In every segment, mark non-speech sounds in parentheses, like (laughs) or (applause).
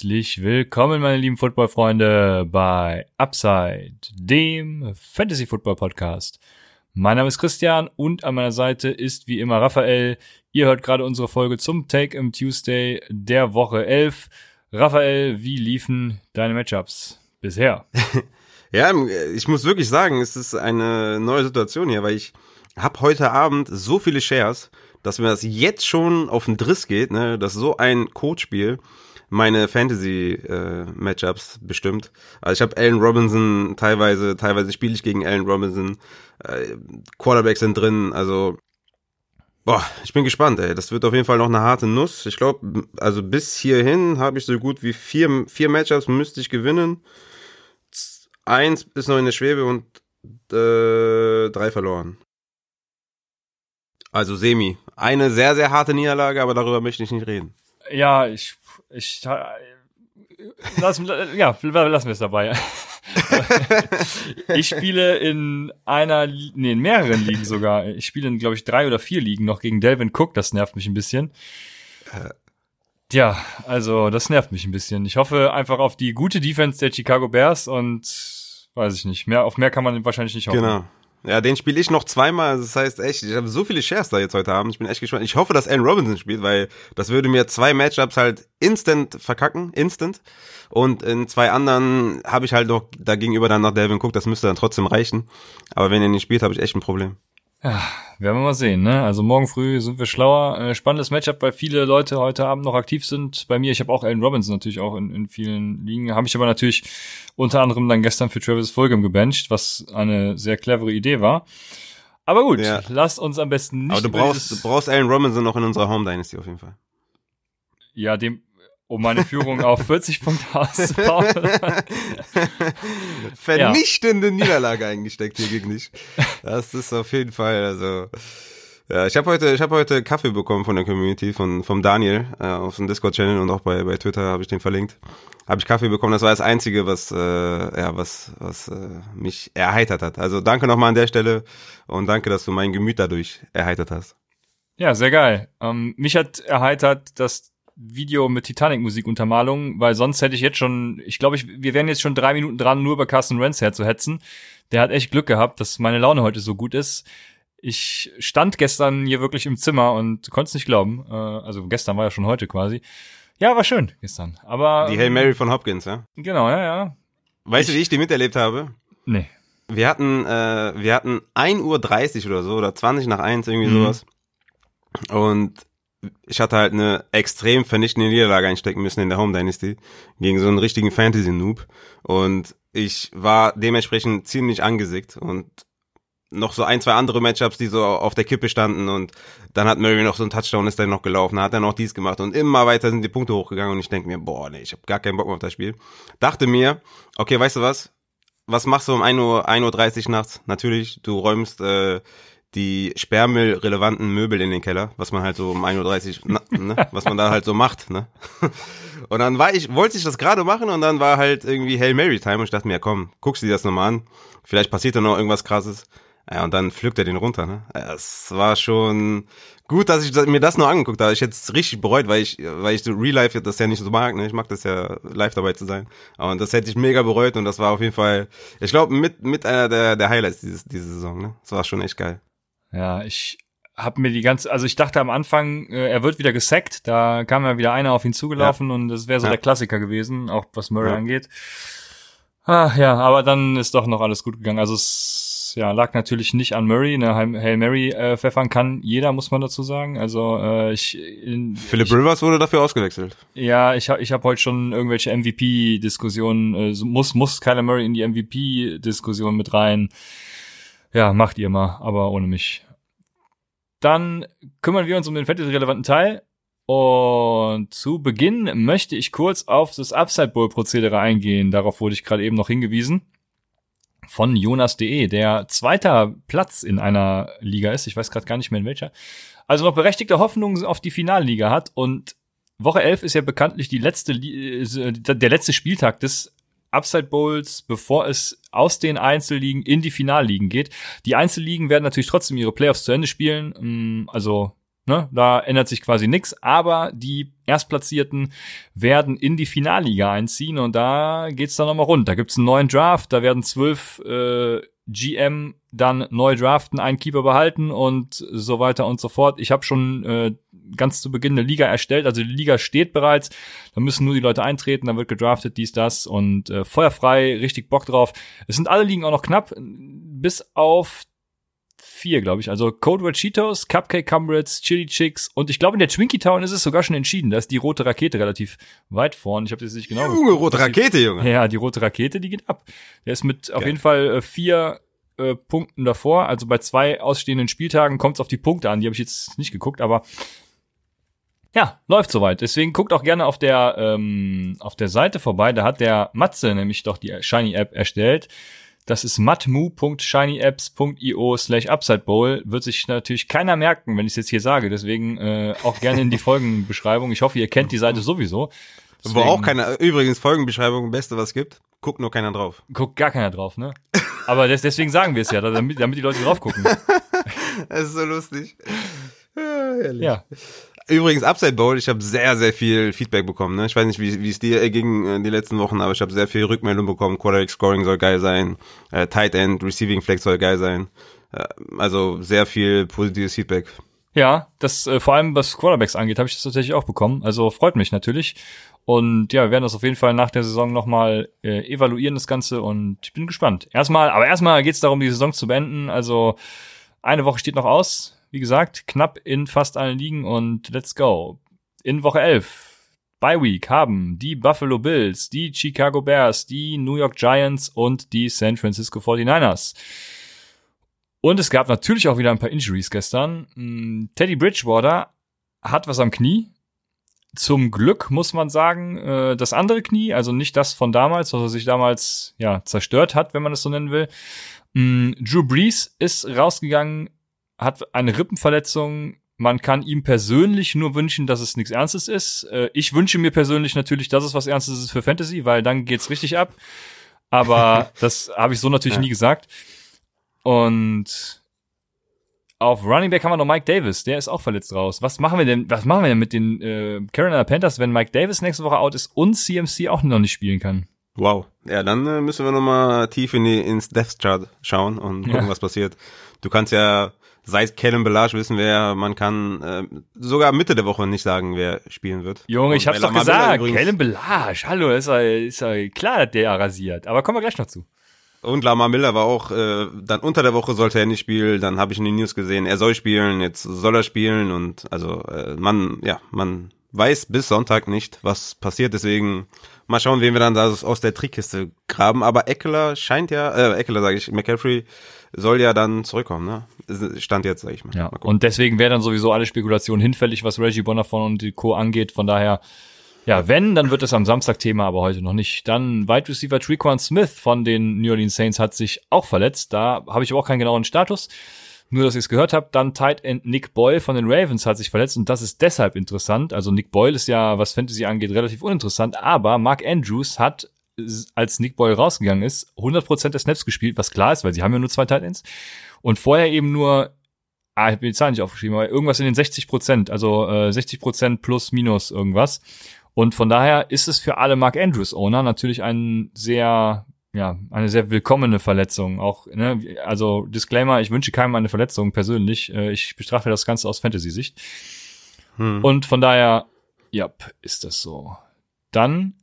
Herzlich willkommen, meine lieben Football-Freunde, bei Upside, dem Fantasy-Football-Podcast. Mein Name ist Christian und an meiner Seite ist wie immer Raphael. Ihr hört gerade unsere Folge zum Take im Tuesday der Woche 11. Raphael, wie liefen deine Matchups bisher? (laughs) ja, ich muss wirklich sagen, es ist eine neue Situation hier, weil ich habe heute Abend so viele Shares, dass mir das jetzt schon auf den Driss geht, ne, dass so ein Codespiel meine Fantasy-Matchups äh, bestimmt. Also ich habe Allen Robinson teilweise, teilweise spiele ich gegen Allen Robinson. Äh, Quarterbacks sind drin, also boah, ich bin gespannt, ey. Das wird auf jeden Fall noch eine harte Nuss. Ich glaube, also bis hierhin habe ich so gut wie vier, vier Matchups müsste ich gewinnen. Eins ist noch in der Schwebe und äh, drei verloren. Also Semi. Eine sehr, sehr harte Niederlage, aber darüber möchte ich nicht reden. Ja, ich ich lass, ja, lassen wir es dabei. (laughs) ich spiele in einer, nee, in mehreren Ligen sogar. Ich spiele in, glaube ich, drei oder vier Ligen noch gegen Delvin Cook. Das nervt mich ein bisschen. Ja, also das nervt mich ein bisschen. Ich hoffe einfach auf die gute Defense der Chicago Bears und weiß ich nicht. Mehr auf mehr kann man wahrscheinlich nicht hoffen. Genau. Ja, den spiele ich noch zweimal. Das heißt echt, ich habe so viele Shares da jetzt heute Abend. Ich bin echt gespannt. Ich hoffe, dass Allen Robinson spielt, weil das würde mir zwei Matchups halt instant verkacken, instant. Und in zwei anderen habe ich halt noch dagegenüber dann noch Delvin Cook. Das müsste dann trotzdem reichen. Aber wenn er nicht spielt, habe ich echt ein Problem. Ja, werden wir mal sehen, ne? Also morgen früh sind wir schlauer. Äh, spannendes Matchup, weil viele Leute heute Abend noch aktiv sind. Bei mir, ich habe auch Allen Robinson natürlich auch in, in vielen Ligen. Habe ich aber natürlich unter anderem dann gestern für Travis Fulgham gebencht, was eine sehr clevere Idee war. Aber gut, ja. lasst uns am besten nicht. Aber du brauchst, du brauchst Allen Robinson noch in unserer Home Dynasty auf jeden Fall. Ja, dem, um meine Führung auf 40 Punkte auszubauen. Vernichtende ja. Niederlage eingesteckt hier gegen dich. Das ist auf jeden Fall, also. Ja, ich habe heute, ich habe heute Kaffee bekommen von der Community, von vom Daniel äh, auf dem Discord-Channel und auch bei bei Twitter habe ich den verlinkt. Habe ich Kaffee bekommen. Das war das Einzige, was äh, ja was was äh, mich erheitert hat. Also danke nochmal an der Stelle und danke, dass du mein Gemüt dadurch erheitert hast. Ja, sehr geil. Ähm, mich hat erheitert, dass Video mit Titanic-Musik-Untermalung, weil sonst hätte ich jetzt schon, ich glaube, ich, wir wären jetzt schon drei Minuten dran, nur über Carsten Renz herzuhetzen. Der hat echt Glück gehabt, dass meine Laune heute so gut ist. Ich stand gestern hier wirklich im Zimmer und konnte es nicht glauben. Äh, also gestern war ja schon heute quasi. Ja, war schön gestern. Aber die Hail Mary von Hopkins, ja? Genau, ja, ja. Weißt ich, du, wie ich die miterlebt habe? Nee. Wir hatten, äh, wir hatten 1.30 Uhr oder so, oder 20 nach 1, irgendwie mhm. sowas. Und ich hatte halt eine extrem vernichtende Niederlage einstecken müssen in der Home Dynasty gegen so einen richtigen Fantasy-Noob. Und ich war dementsprechend ziemlich angesickt und noch so ein, zwei andere Matchups, die so auf der Kippe standen und dann hat Murray noch so ein Touchdown, ist dann noch gelaufen, hat er noch dies gemacht und immer weiter sind die Punkte hochgegangen und ich denke mir, boah, nee, ich habe gar keinen Bock mehr auf das Spiel. Dachte mir, okay, weißt du was? Was machst du um 1 Uhr, 1.30 Uhr nachts? Natürlich, du räumst äh, die sperrmüllrelevanten Möbel in den Keller, was man halt so um 1.30 Uhr, ne, was man da halt so macht, ne. (laughs) Und dann war ich, wollte ich das gerade machen und dann war halt irgendwie Hail Mary Time und ich dachte mir, ja, komm, guckst du dir das nochmal an. Vielleicht passiert da noch irgendwas krasses. Ja, und dann pflückt er den runter, ne. Es war schon gut, dass ich mir das noch angeguckt habe. Ich hätte es richtig bereut, weil ich, weil ich so Real Life das ja nicht so mag, ne. Ich mag das ja, live dabei zu sein. Und das hätte ich mega bereut und das war auf jeden Fall, ich glaube, mit, mit einer der, der Highlights dieses, diese Saison, ne. Das war schon echt geil. Ja, ich habe mir die ganze, also ich dachte am Anfang, äh, er wird wieder gesackt, da kam ja wieder einer auf ihn zugelaufen ja. und das wäre so ja. der Klassiker gewesen, auch was Murray ja. angeht. Ah, ja, aber dann ist doch noch alles gut gegangen. Also es ja, lag natürlich nicht an Murray. Eine Hail Mary äh, pfeffern kann jeder, muss man dazu sagen. Also äh, ich in, Philip ich, Rivers wurde dafür ausgewechselt. Ja, ich habe ich hab heute schon irgendwelche MVP-Diskussionen. Äh, muss muss Kyler Murray in die MVP-Diskussion mit rein? Ja, macht ihr mal, aber ohne mich. Dann kümmern wir uns um den fantasy-relevanten Teil. Und zu Beginn möchte ich kurz auf das Upside Bowl Prozedere eingehen. Darauf wurde ich gerade eben noch hingewiesen. Von Jonas.de, der zweiter Platz in einer Liga ist. Ich weiß gerade gar nicht mehr in welcher. Also noch berechtigte Hoffnungen auf die Finalliga hat. Und Woche 11 ist ja bekanntlich die letzte, äh, der letzte Spieltag des Upside Bowls, bevor es aus den Einzelligen in die Finalligen geht. Die Einzelligen werden natürlich trotzdem ihre Playoffs zu Ende spielen. Mm, also Ne, da ändert sich quasi nichts, aber die Erstplatzierten werden in die Finalliga einziehen und da geht's dann nochmal rund. Da gibt's einen neuen Draft, da werden zwölf äh, GM dann neu draften, einen Keeper behalten und so weiter und so fort. Ich habe schon äh, ganz zu Beginn eine Liga erstellt, also die Liga steht bereits, da müssen nur die Leute eintreten, dann wird gedraftet, dies, das und äh, feuerfrei, richtig Bock drauf. Es sind alle Ligen auch noch knapp, bis auf vier, glaube ich. Also Code Red Cheetos, Cupcake Comrades, Chili Chicks und ich glaube in der Twinkie Town ist es sogar schon entschieden. Da ist die rote Rakete relativ weit vorn. Ich habe das nicht genau. Junge, rote Rakete, Junge. Ja, die rote Rakete, die geht ab. Der ist mit Geil. auf jeden Fall äh, vier äh, Punkten davor. Also bei zwei ausstehenden Spieltagen kommt es auf die Punkte an. Die habe ich jetzt nicht geguckt, aber ja, läuft soweit. Deswegen guckt auch gerne auf der ähm, auf der Seite vorbei. Da hat der Matze nämlich doch die Shiny App erstellt. Das ist matmu.shinyapps.io slash upsidebowl. Wird sich natürlich keiner merken, wenn ich es jetzt hier sage. Deswegen äh, auch gerne in die (laughs) Folgenbeschreibung. Ich hoffe, ihr kennt die Seite sowieso. Deswegen, Wo auch keiner, übrigens Folgenbeschreibung, beste was gibt. Guckt nur keiner drauf. Guckt gar keiner drauf, ne? Aber des, deswegen sagen wir es ja, damit, damit die Leute drauf gucken. (laughs) das ist so lustig. Ja, ja. Übrigens, Upside Bowl, ich habe sehr, sehr viel Feedback bekommen. Ne? Ich weiß nicht, wie, wie es dir ging äh, die letzten Wochen, aber ich habe sehr viel Rückmeldung bekommen. Quarterback Scoring soll geil sein, äh, Tight End, Receiving Flex soll geil sein. Äh, also sehr viel positives Feedback. Ja, das äh, vor allem was Quarterbacks angeht, habe ich das tatsächlich auch bekommen. Also freut mich natürlich. Und ja, wir werden das auf jeden Fall nach der Saison nochmal äh, evaluieren, das Ganze. Und ich bin gespannt. Erstmal, aber erstmal geht es darum, die Saison zu beenden. Also eine Woche steht noch aus wie gesagt, knapp in fast allen Ligen und let's go. In Woche 11 Bye Week haben die Buffalo Bills, die Chicago Bears, die New York Giants und die San Francisco 49ers. Und es gab natürlich auch wieder ein paar Injuries gestern. Hm, Teddy Bridgewater hat was am Knie. Zum Glück muss man sagen, äh, das andere Knie, also nicht das von damals, was er sich damals ja zerstört hat, wenn man es so nennen will. Hm, Drew Brees ist rausgegangen hat eine Rippenverletzung. Man kann ihm persönlich nur wünschen, dass es nichts Ernstes ist. Äh, ich wünsche mir persönlich natürlich, dass es was Ernstes ist für Fantasy, weil dann geht's richtig ab. Aber (laughs) das habe ich so natürlich ja. nie gesagt. Und auf Running Back haben wir noch Mike Davis, der ist auch verletzt raus. Was machen wir denn, was machen wir denn mit den äh, Carolina Panthers, wenn Mike Davis nächste Woche out ist und CMC auch noch nicht spielen kann? Wow. Ja, dann äh, müssen wir nochmal tief in die, ins Death Chart schauen und gucken, ja. was passiert. Du kannst ja seit Kellen Belage wissen wir ja, man kann äh, sogar Mitte der Woche nicht sagen, wer spielen wird. Junge, ich hab's doch gesagt, Kellen Belage, hallo, ist ja, ist ja klar, dass der rasiert. Aber kommen wir gleich noch zu. Und Lamar Miller war auch, äh, dann unter der Woche sollte er nicht spielen, dann habe ich in den News gesehen, er soll spielen, jetzt soll er spielen und also äh, man, ja, man weiß bis Sonntag nicht, was passiert, deswegen mal schauen, wen wir dann da aus der Trickkiste graben. Aber Eckler scheint ja, äh, Eckler sage ich, McCaffrey soll ja dann zurückkommen, ne? Stand jetzt, sag ich mal. Ja, mal und deswegen wäre dann sowieso alle Spekulationen hinfällig, was Reggie Bonafon und Co. angeht. Von daher, ja, wenn, dann wird es am Samstag Thema, aber heute noch nicht. Dann Wide Receiver Trequan Smith von den New Orleans Saints hat sich auch verletzt. Da habe ich aber auch keinen genauen Status. Nur, dass ihr es gehört habt, dann Tight End Nick Boyle von den Ravens hat sich verletzt und das ist deshalb interessant. Also Nick Boyle ist ja, was Fantasy angeht, relativ uninteressant, aber Mark Andrews hat als Nick Boyle rausgegangen ist, 100% der Snaps gespielt, was klar ist, weil sie haben ja nur zwei Titans. Und vorher eben nur, ah, ich habe die Zahl nicht aufgeschrieben, aber irgendwas in den 60%, also äh, 60% plus minus irgendwas. Und von daher ist es für alle Mark Andrews Owner natürlich ein sehr, ja, eine sehr willkommene Verletzung. Auch, ne, also Disclaimer, ich wünsche keinem eine Verletzung persönlich. Äh, ich betrachte das Ganze aus Fantasy-Sicht. Hm. Und von daher, ja, ist das so. Dann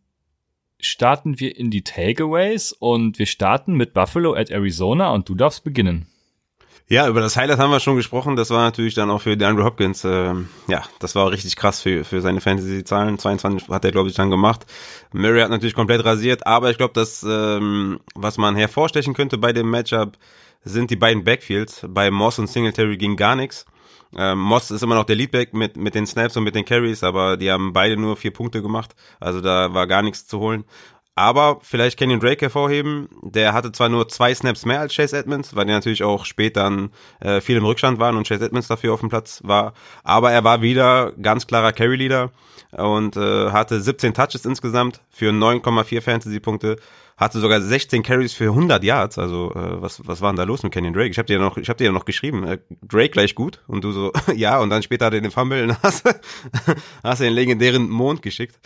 starten wir in die Takeaways und wir starten mit Buffalo at Arizona und du darfst beginnen. Ja, über das Highlight haben wir schon gesprochen. Das war natürlich dann auch für DeAndre Hopkins, äh, ja, das war richtig krass für, für seine Fantasy-Zahlen. 22 hat er, glaube ich, dann gemacht. Murray hat natürlich komplett rasiert, aber ich glaube, dass, ähm, was man hervorstechen könnte bei dem Matchup, sind die beiden Backfields. Bei Moss und Singletary ging gar nichts. Ähm, Moss ist immer noch der Leadback mit, mit den Snaps und mit den Carries, aber die haben beide nur vier Punkte gemacht. Also da war gar nichts zu holen. Aber vielleicht Kenyon Drake hervorheben. Der hatte zwar nur zwei Snaps mehr als Chase Edmonds, weil die natürlich auch später dann äh, viel im Rückstand waren und Chase Edmonds dafür auf dem Platz war. Aber er war wieder ganz klarer Carry-Leader und äh, hatte 17 Touches insgesamt für 9,4 Fantasy-Punkte hatte sogar 16 Carries für 100 Yards. Also äh, was was war denn da los mit Kenyon Drake? Ich habe dir noch ich habe dir ja noch geschrieben, äh, Drake gleich gut und du so (laughs) ja und dann später hat er den Fumble und (laughs) hast hast den legendären Mond geschickt.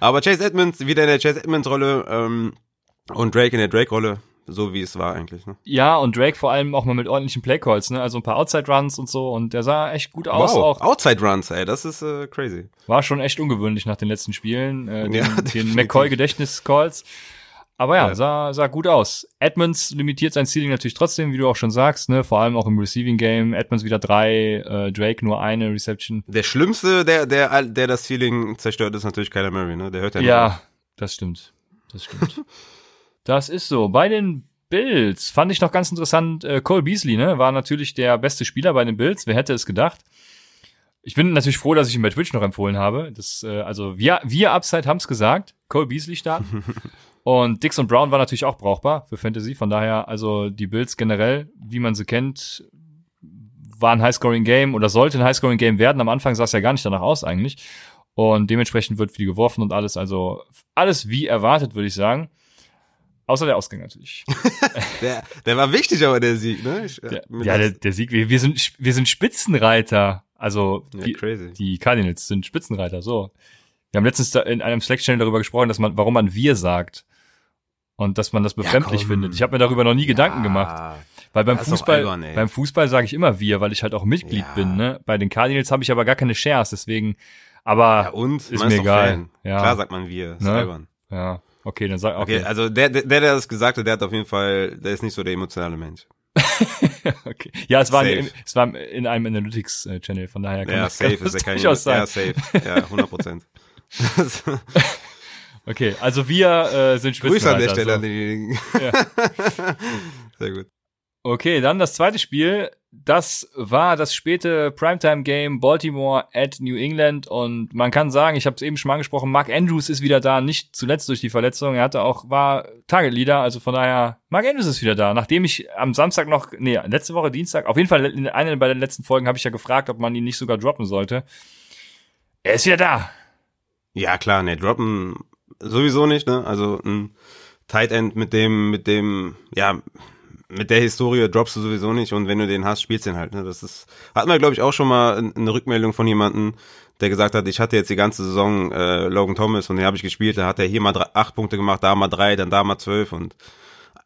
Aber Chase Edmonds wieder in der Chase Edmonds Rolle ähm, und Drake in der Drake Rolle. So wie es war eigentlich. Ne? Ja, und Drake vor allem auch mal mit ordentlichen Playcalls, ne? Also ein paar Outside-Runs und so. Und der sah echt gut aus. Wow, auch. Outside-Runs, ey, das ist äh, crazy. War schon echt ungewöhnlich nach den letzten Spielen. Äh, den, ja, den McCoy-Gedächtnis-Calls. Aber ja, ja, Sah, sah gut aus. Edmonds limitiert sein Ceiling natürlich trotzdem, wie du auch schon sagst, ne? Vor allem auch im Receiving Game. Edmonds wieder drei, äh, Drake nur eine Reception. Der Schlimmste, der, der, der das Ceiling zerstört, ist natürlich Kyler Murray, ne? Der hört ja Ja, auf. das stimmt. Das stimmt. (laughs) das ist so. Bei den Bills fand ich noch ganz interessant, äh, Cole Beasley, ne? War natürlich der beste Spieler bei den Bills. Wer hätte es gedacht? Ich bin natürlich froh, dass ich ihn bei Twitch noch empfohlen habe. Das, äh, also wir, wir Upside haben's gesagt. Cole Beasley starten. (laughs) Und Dix und Brown war natürlich auch brauchbar für Fantasy. Von daher, also die Bills generell, wie man sie kennt, war ein Highscoring-Game oder sollte ein Highscoring-Game werden. Am Anfang sah es ja gar nicht danach aus eigentlich. Und dementsprechend wird viel geworfen und alles. Also alles wie erwartet, würde ich sagen. Außer der Ausgang natürlich. (laughs) der, der war wichtig, aber der Sieg, ne? Ich, der, ja, der, der Sieg. Wir, wir, sind, wir sind Spitzenreiter. Also ja, die, crazy. die Cardinals sind Spitzenreiter. So. Wir haben letztens in einem Slack-Channel darüber gesprochen, dass man, warum man wir sagt und dass man das befremdlich ja, findet. Ich habe mir darüber noch nie ja, Gedanken gemacht. Weil beim Fußball, albern, beim Fußball sage ich immer wir, weil ich halt auch Mitglied ja. bin. Ne? Bei den Cardinals habe ich aber gar keine Shares, deswegen. Aber und? ist mir egal. Ja. Klar sagt man wir, ist ne? albern. Ja, okay, dann sag okay. okay. Also der, der, der das gesagt hat, der hat auf jeden Fall, der ist nicht so der emotionale Mensch. (laughs) okay. Ja, es war, in, es war in einem Analytics-Channel, von daher kann ja, das, safe (laughs) kann ist das kein, durchaus sein. Ja, safe. Ja, 100 Prozent. (laughs) Okay, also wir äh, sind Grüße an der Stelle so. an denjenigen. Ja. (laughs) Sehr gut. Okay, dann das zweite Spiel. Das war das späte Primetime-Game Baltimore at New England. Und man kann sagen, ich habe es eben schon mal angesprochen, Mark Andrews ist wieder da, nicht zuletzt durch die Verletzung. Er hatte auch, war Target-Leader, also von daher, Mark Andrews ist wieder da. Nachdem ich am Samstag noch, nee, letzte Woche Dienstag, auf jeden Fall in einer bei den letzten Folgen habe ich ja gefragt, ob man ihn nicht sogar droppen sollte. Er ist wieder da. Ja, klar, ne, droppen sowieso nicht, ne? Also ein Tight End mit dem, mit dem, ja, mit der Historie droppst du sowieso nicht und wenn du den hast, spielst du den halt. Ne? Das ist, hatten wir, glaube ich, auch schon mal eine Rückmeldung von jemandem, der gesagt hat, ich hatte jetzt die ganze Saison äh, Logan Thomas und den habe ich gespielt, da hat er hier mal drei, acht Punkte gemacht, da mal drei, dann da mal zwölf und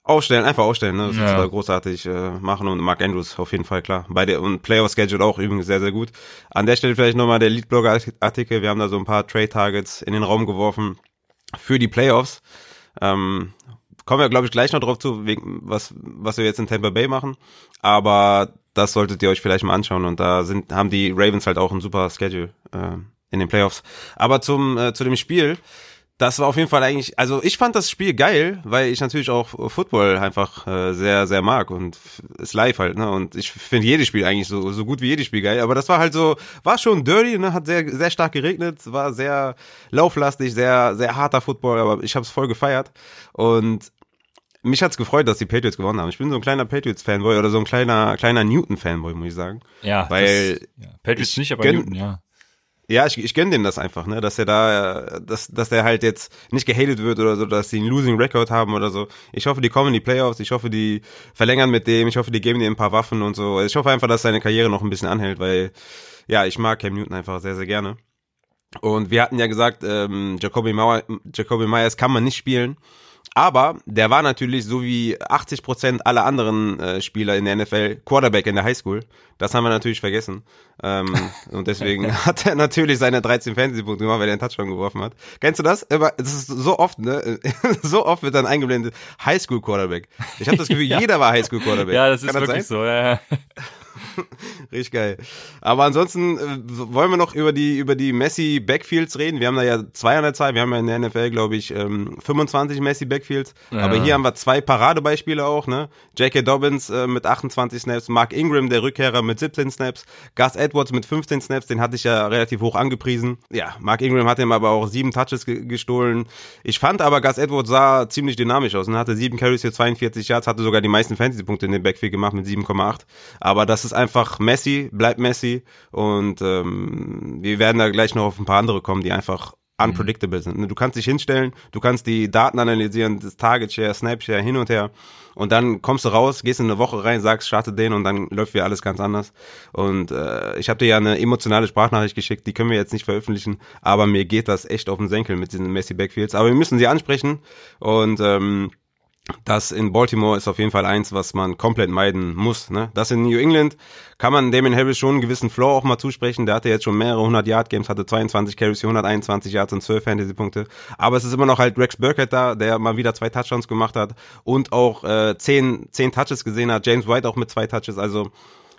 aufstellen, einfach aufstellen, ne? Das ja. ist großartig äh, machen und Mark Andrews auf jeden Fall klar. Bei der und Playoff Schedule auch übrigens sehr, sehr gut. An der Stelle vielleicht nochmal der Leadblogger Artikel, wir haben da so ein paar Trade Targets in den Raum geworfen für die Playoffs. Ähm, kommen wir, glaube ich, gleich noch drauf zu, wegen, was, was wir jetzt in Tampa Bay machen. Aber das solltet ihr euch vielleicht mal anschauen. Und da sind, haben die Ravens halt auch ein super Schedule äh, in den Playoffs. Aber zum, äh, zu dem Spiel das war auf jeden Fall eigentlich, also ich fand das Spiel geil, weil ich natürlich auch Football einfach äh, sehr, sehr mag und ist live halt, ne? Und ich finde jedes Spiel eigentlich so, so gut wie jedes Spiel geil. Aber das war halt so, war schon dirty, ne? Hat sehr, sehr stark geregnet, war sehr lauflastig, sehr, sehr harter Football, aber ich habe es voll gefeiert. Und mich hat's gefreut, dass die Patriots gewonnen haben. Ich bin so ein kleiner Patriots-Fanboy oder so ein kleiner, kleiner Newton-Fanboy, muss ich sagen. Ja, weil das, ja. Patriots nicht, aber Newton, ja. Ja, ich, ich gönne dem das einfach, ne, dass er da, dass, dass er halt jetzt nicht gehatet wird oder so, dass sie einen Losing Record haben oder so. Ich hoffe, die kommen in die Playoffs, ich hoffe, die verlängern mit dem, ich hoffe, die geben ihm ein paar Waffen und so. Ich hoffe einfach, dass seine Karriere noch ein bisschen anhält, weil, ja, ich mag Cam Newton einfach sehr, sehr gerne. Und wir hatten ja gesagt, ähm, Jacoby, Mauer, Jacoby Myers kann man nicht spielen. Aber der war natürlich, so wie 80 Prozent aller anderen äh, Spieler in der NFL, Quarterback in der Highschool. Das haben wir natürlich vergessen. Ähm, (laughs) und deswegen hat er natürlich seine 13 Fantasy-Punkte gemacht, weil er einen Touchdown geworfen hat. Kennst du das? Das ist so oft, ne? (laughs) so oft wird dann eingeblendet, Highschool-Quarterback. Ich habe das Gefühl, (laughs) ja. jeder war Highschool-Quarterback. Ja, das ist Kann wirklich das so. Ja, ja. (laughs) Richtig geil. Aber ansonsten äh, wollen wir noch über die über die Messi Backfields reden. Wir haben da ja zwei an der Zahl. Wir haben ja in der NFL, glaube ich, ähm, 25 Messi Backfields. Ja. Aber hier haben wir zwei Paradebeispiele auch. Ne? J.K. Dobbins äh, mit 28 Snaps, Mark Ingram, der Rückkehrer mit 17 Snaps, Gus Edwards mit 15 Snaps. Den hatte ich ja relativ hoch angepriesen. Ja, Mark Ingram hat ihm aber auch sieben Touches ge gestohlen. Ich fand aber Gus Edwards sah ziemlich dynamisch aus und hatte sieben Carries für 42 Yards, hatte sogar die meisten Fantasy-Punkte in dem Backfield gemacht mit 7,8. Aber das ist einfach Messi, bleibt Messi und ähm, wir werden da gleich noch auf ein paar andere kommen, die einfach unpredictable sind. Du kannst dich hinstellen, du kannst die Daten analysieren, das Target Share, Snap Share hin und her und dann kommst du raus, gehst in eine Woche rein, sagst, starte den und dann läuft wieder alles ganz anders. Und äh, ich habe dir ja eine emotionale Sprachnachricht geschickt, die können wir jetzt nicht veröffentlichen, aber mir geht das echt auf den Senkel mit diesen Messi Backfields. Aber wir müssen sie ansprechen und ähm, das in Baltimore ist auf jeden Fall eins, was man komplett meiden muss. Ne? Das in New England kann man Damien Harris schon einen gewissen Floor auch mal zusprechen. Der hatte jetzt schon mehrere 100 Yard Games, hatte 22 Carries für 121 Yards und 12 Fantasy Punkte. Aber es ist immer noch halt Rex Burkett da, der mal wieder zwei Touchdowns gemacht hat und auch äh, 10, 10 Touches gesehen hat. James White auch mit zwei Touches. Also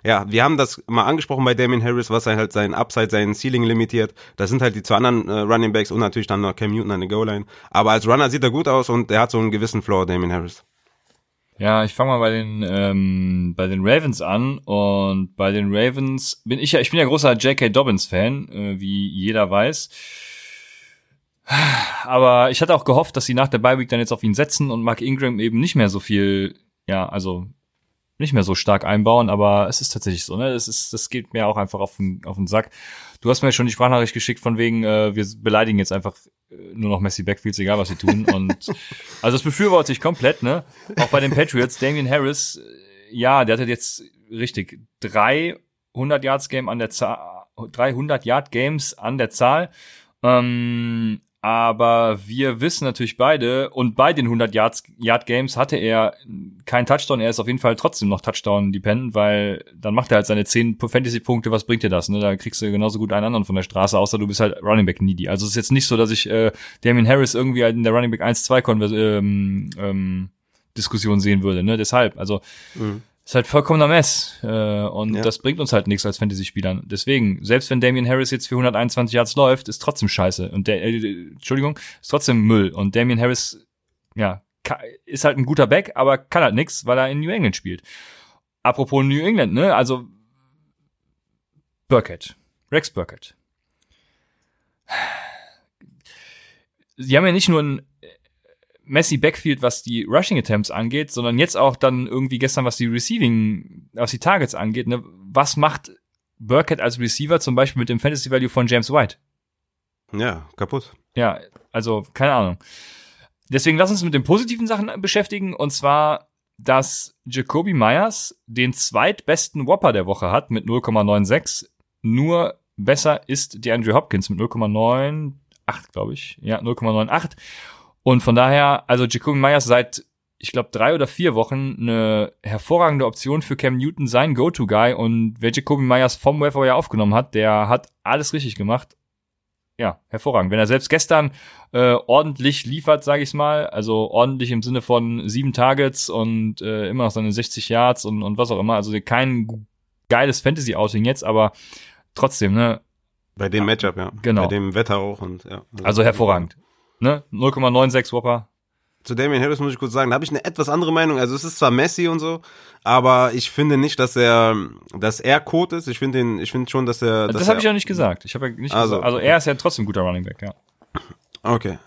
ja, wir haben das mal angesprochen bei Damien Harris, was er halt seinen Upside, seinen Ceiling limitiert. Das sind halt die zwei anderen äh, Running Backs und natürlich dann noch Cam Newton an der Goal-Line. Aber als Runner sieht er gut aus und er hat so einen gewissen Floor, Damien Harris. Ja, ich fange mal bei den ähm, bei den Ravens an und bei den Ravens bin ich ja ich bin ja großer J.K. Dobbins Fan, äh, wie jeder weiß. Aber ich hatte auch gehofft, dass sie nach der Bye Week dann jetzt auf ihn setzen und Mark Ingram eben nicht mehr so viel, ja, also nicht mehr so stark einbauen, aber es ist tatsächlich so, ne? Das ist, das geht mir auch einfach auf den, auf den Sack. Du hast mir schon die Sprachnachricht geschickt von wegen, äh, wir beleidigen jetzt einfach äh, nur noch Messi Backfields, egal was sie tun. (laughs) Und also das befürworte ich komplett, ne? Auch bei den Patriots, Damian Harris, äh, ja, der hat jetzt richtig drei 100 Yards Game an der Zahl, 300 Yard Games an der Zahl. Ähm, aber wir wissen natürlich beide, und bei den 100 Yards, Yard Games hatte er keinen Touchdown. Er ist auf jeden Fall trotzdem noch Touchdown-dependent, weil dann macht er halt seine 10 Fantasy-Punkte. Was bringt dir das? Ne? Da kriegst du genauso gut einen anderen von der Straße, außer du bist halt Running Back needy. Also es ist jetzt nicht so, dass ich äh, Damien Harris irgendwie halt in der Running Back 1-2 ähm, ähm, Diskussion sehen würde. Ne? Deshalb, also mhm ist halt vollkommener Mess. Äh, und ja. das bringt uns halt nichts als Fantasy-Spielern. Deswegen, selbst wenn Damian Harris jetzt für 121 Yards läuft, ist trotzdem scheiße. Und der, äh, Entschuldigung, ist trotzdem Müll. Und Damian Harris, ja, ist halt ein guter Back, aber kann halt nix, weil er in New England spielt. Apropos New England, ne? Also Burkett. Rex Burkett. Sie haben ja nicht nur ein Messi Backfield, was die Rushing Attempts angeht, sondern jetzt auch dann irgendwie gestern, was die Receiving, was die Targets angeht. Ne? Was macht Burkett als Receiver zum Beispiel mit dem Fantasy Value von James White? Ja, kaputt. Ja, also keine Ahnung. Deswegen lass uns mit den positiven Sachen beschäftigen und zwar, dass Jacoby Myers den zweitbesten Whopper der Woche hat mit 0,96. Nur besser ist die Andrew Hopkins mit 0,98, glaube ich. Ja, 0,98. Und von daher, also Jacoby Myers seit, ich glaube, drei oder vier Wochen eine hervorragende Option für Cam Newton, sein Go-To-Guy. Und wer Jacoby Myers vom Waiver aufgenommen hat, der hat alles richtig gemacht. Ja, hervorragend. Wenn er selbst gestern äh, ordentlich liefert, sage ich mal, also ordentlich im Sinne von sieben Targets und äh, immer noch seine 60 Yards und, und was auch immer, also kein geiles Fantasy-Outing jetzt, aber trotzdem, ne? Bei dem Matchup, ja. Genau. Bei dem Wetter auch und ja. Also, also hervorragend ne? 0,96 Whopper. Zu Damian Harris muss ich kurz sagen, da habe ich eine etwas andere Meinung. Also es ist zwar Messi und so, aber ich finde nicht, dass er, dass er Code ist. Ich finde ihn, ich finde schon, dass er. Dass das habe ich ja nicht gesagt. Ich habe ja nicht also, gesagt. Also er ist ja trotzdem ein guter Running Back, ja. Okay.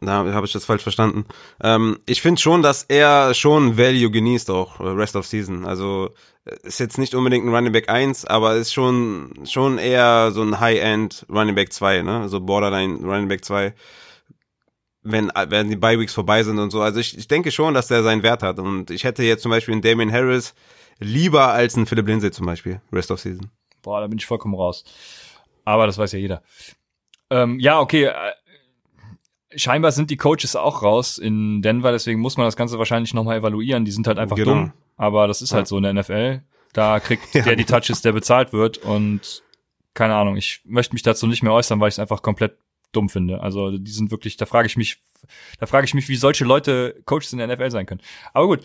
Da habe ich das falsch verstanden. Ähm, ich finde schon, dass er schon Value genießt auch, Rest of Season. Also ist jetzt nicht unbedingt ein Running Back 1, aber ist schon, schon eher so ein High-End Running Back 2, ne? So Borderline Running Back 2 wenn, wenn die Bye-Weeks vorbei sind und so. Also ich, ich denke schon, dass der seinen Wert hat. Und ich hätte jetzt zum Beispiel einen Damien Harris lieber als einen Philip Lindsay zum Beispiel, Rest of Season. Boah, da bin ich vollkommen raus. Aber das weiß ja jeder. Ähm, ja, okay. Äh, scheinbar sind die Coaches auch raus in Denver, deswegen muss man das Ganze wahrscheinlich nochmal evaluieren. Die sind halt einfach genau. dumm. Aber das ist halt so in der NFL. Da kriegt (laughs) ja. der die Touches, der bezahlt wird. Und keine Ahnung, ich möchte mich dazu nicht mehr äußern, weil ich es einfach komplett dumm finde. Also die sind wirklich, da frage ich mich, da frage ich mich, wie solche Leute Coaches in der NFL sein können. Aber gut.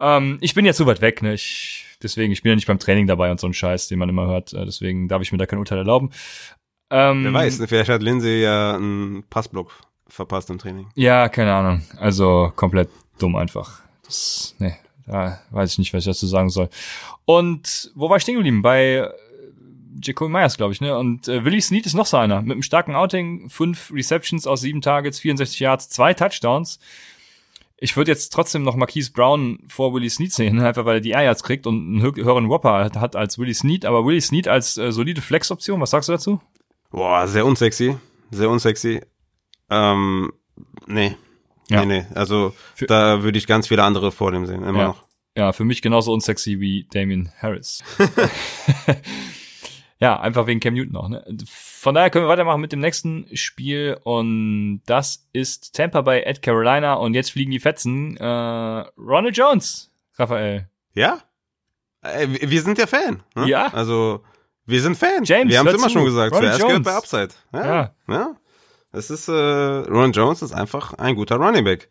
Ähm, ich bin ja zu weit weg, ne? Ich, deswegen, ich bin ja nicht beim Training dabei und so ein Scheiß, den man immer hört. Äh, deswegen darf ich mir da kein Urteil erlauben. Ähm, Wer weiß, vielleicht hat Lindsay ja einen Passblock verpasst im Training. Ja, keine Ahnung. Also komplett dumm einfach. Das, nee, da weiß ich nicht, was ich dazu sagen soll. Und wo war ich stehen geblieben? Bei Jacoby Myers, glaube ich, ne? Und äh, Willie Snead ist noch so einer. Mit einem starken Outing, fünf Receptions aus sieben Targets, 64 Yards, zwei Touchdowns. Ich würde jetzt trotzdem noch Marquise Brown vor Willie Snead sehen, (laughs) einfach weil er die Air kriegt und einen höheren Whopper hat, hat als Willie Snead. Aber Willie Snead als äh, solide Flex-Option, was sagst du dazu? Boah, sehr unsexy. Sehr unsexy. Ähm, nee. Ja. Nee, nee. Also für, da würde ich ganz viele andere vor dem sehen, immer ja. noch. Ja, für mich genauso unsexy wie Damien Harris. (laughs) (laughs) ja, einfach wegen Cam Newton auch. Ne? Von daher können wir weitermachen mit dem nächsten Spiel und das ist Tampa Bay at Carolina und jetzt fliegen die Fetzen. Äh, Ronald Jones, Raphael. Ja? Äh, wir sind ja Fan. Ne? Ja. Also wir sind Fan. James, wir haben es immer zu. schon gesagt. Ronald Zuerst Jones. gehört bei Upside. Ja. Ja. ja. Es ist, äh, Ron Jones ist einfach ein guter Running Back.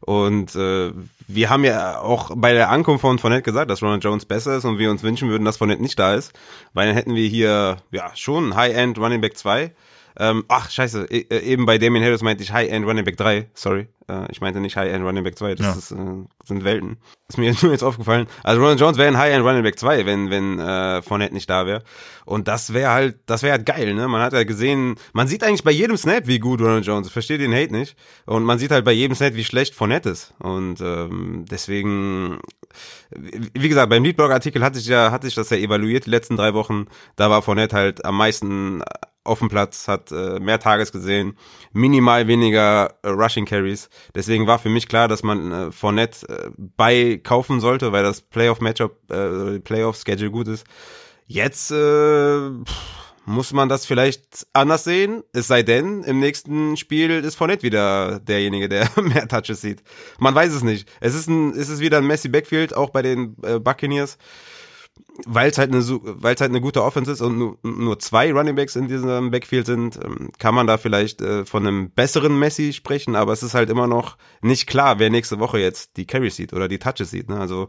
Und äh, wir haben ja auch bei der Ankunft von Fournette gesagt, dass Ronald Jones besser ist und wir uns wünschen würden, dass Fournette nicht da ist. Weil dann hätten wir hier ja schon High-End Running Back 2. Ähm, ach, scheiße, e äh, eben bei Damien Harris meinte ich High-End Running Back 3, sorry. Äh, ich meinte nicht High-End Running Back 2, das Ja. ist, äh, sind Welten. Ist mir (laughs) nur jetzt aufgefallen. Also Ronald Jones wäre ein High-End Running Back 2, wenn, wenn äh, Fournette nicht da wäre. Und das wäre halt, das wäre halt geil, ne? Man hat ja gesehen, man sieht eigentlich bei jedem Snap, wie gut Ronald Jones ist. Versteht den Hate nicht. Und man sieht halt bei jedem Snap, wie schlecht Fournette ist. Und ähm, deswegen, wie wie gesagt, beim Leadblog-Artikel hatte ich ja, hatte ich das ja evaluiert die letzten drei Wochen. Da war Fournette halt am meisten auf dem Platz, hat äh, mehr Tages gesehen, minimal weniger äh, Rushing Carries. Deswegen war für mich klar, dass man äh, Fournette äh, bei kaufen sollte, weil das Playoff-Matchup, äh, Playoff-Schedule gut ist. Jetzt äh, muss man das vielleicht anders sehen, es sei denn, im nächsten Spiel ist Fournette wieder derjenige, der (laughs) mehr Touches sieht. Man weiß es nicht. Es ist, ein, es ist wieder ein Messi Backfield, auch bei den äh, Buccaneers weil es halt eine weil halt eine gute Offense ist und nur, nur zwei Running Backs in diesem Backfield sind, ähm, kann man da vielleicht äh, von einem besseren Messi sprechen, aber es ist halt immer noch nicht klar, wer nächste Woche jetzt die Carries sieht oder die Touches sieht. Ne? Also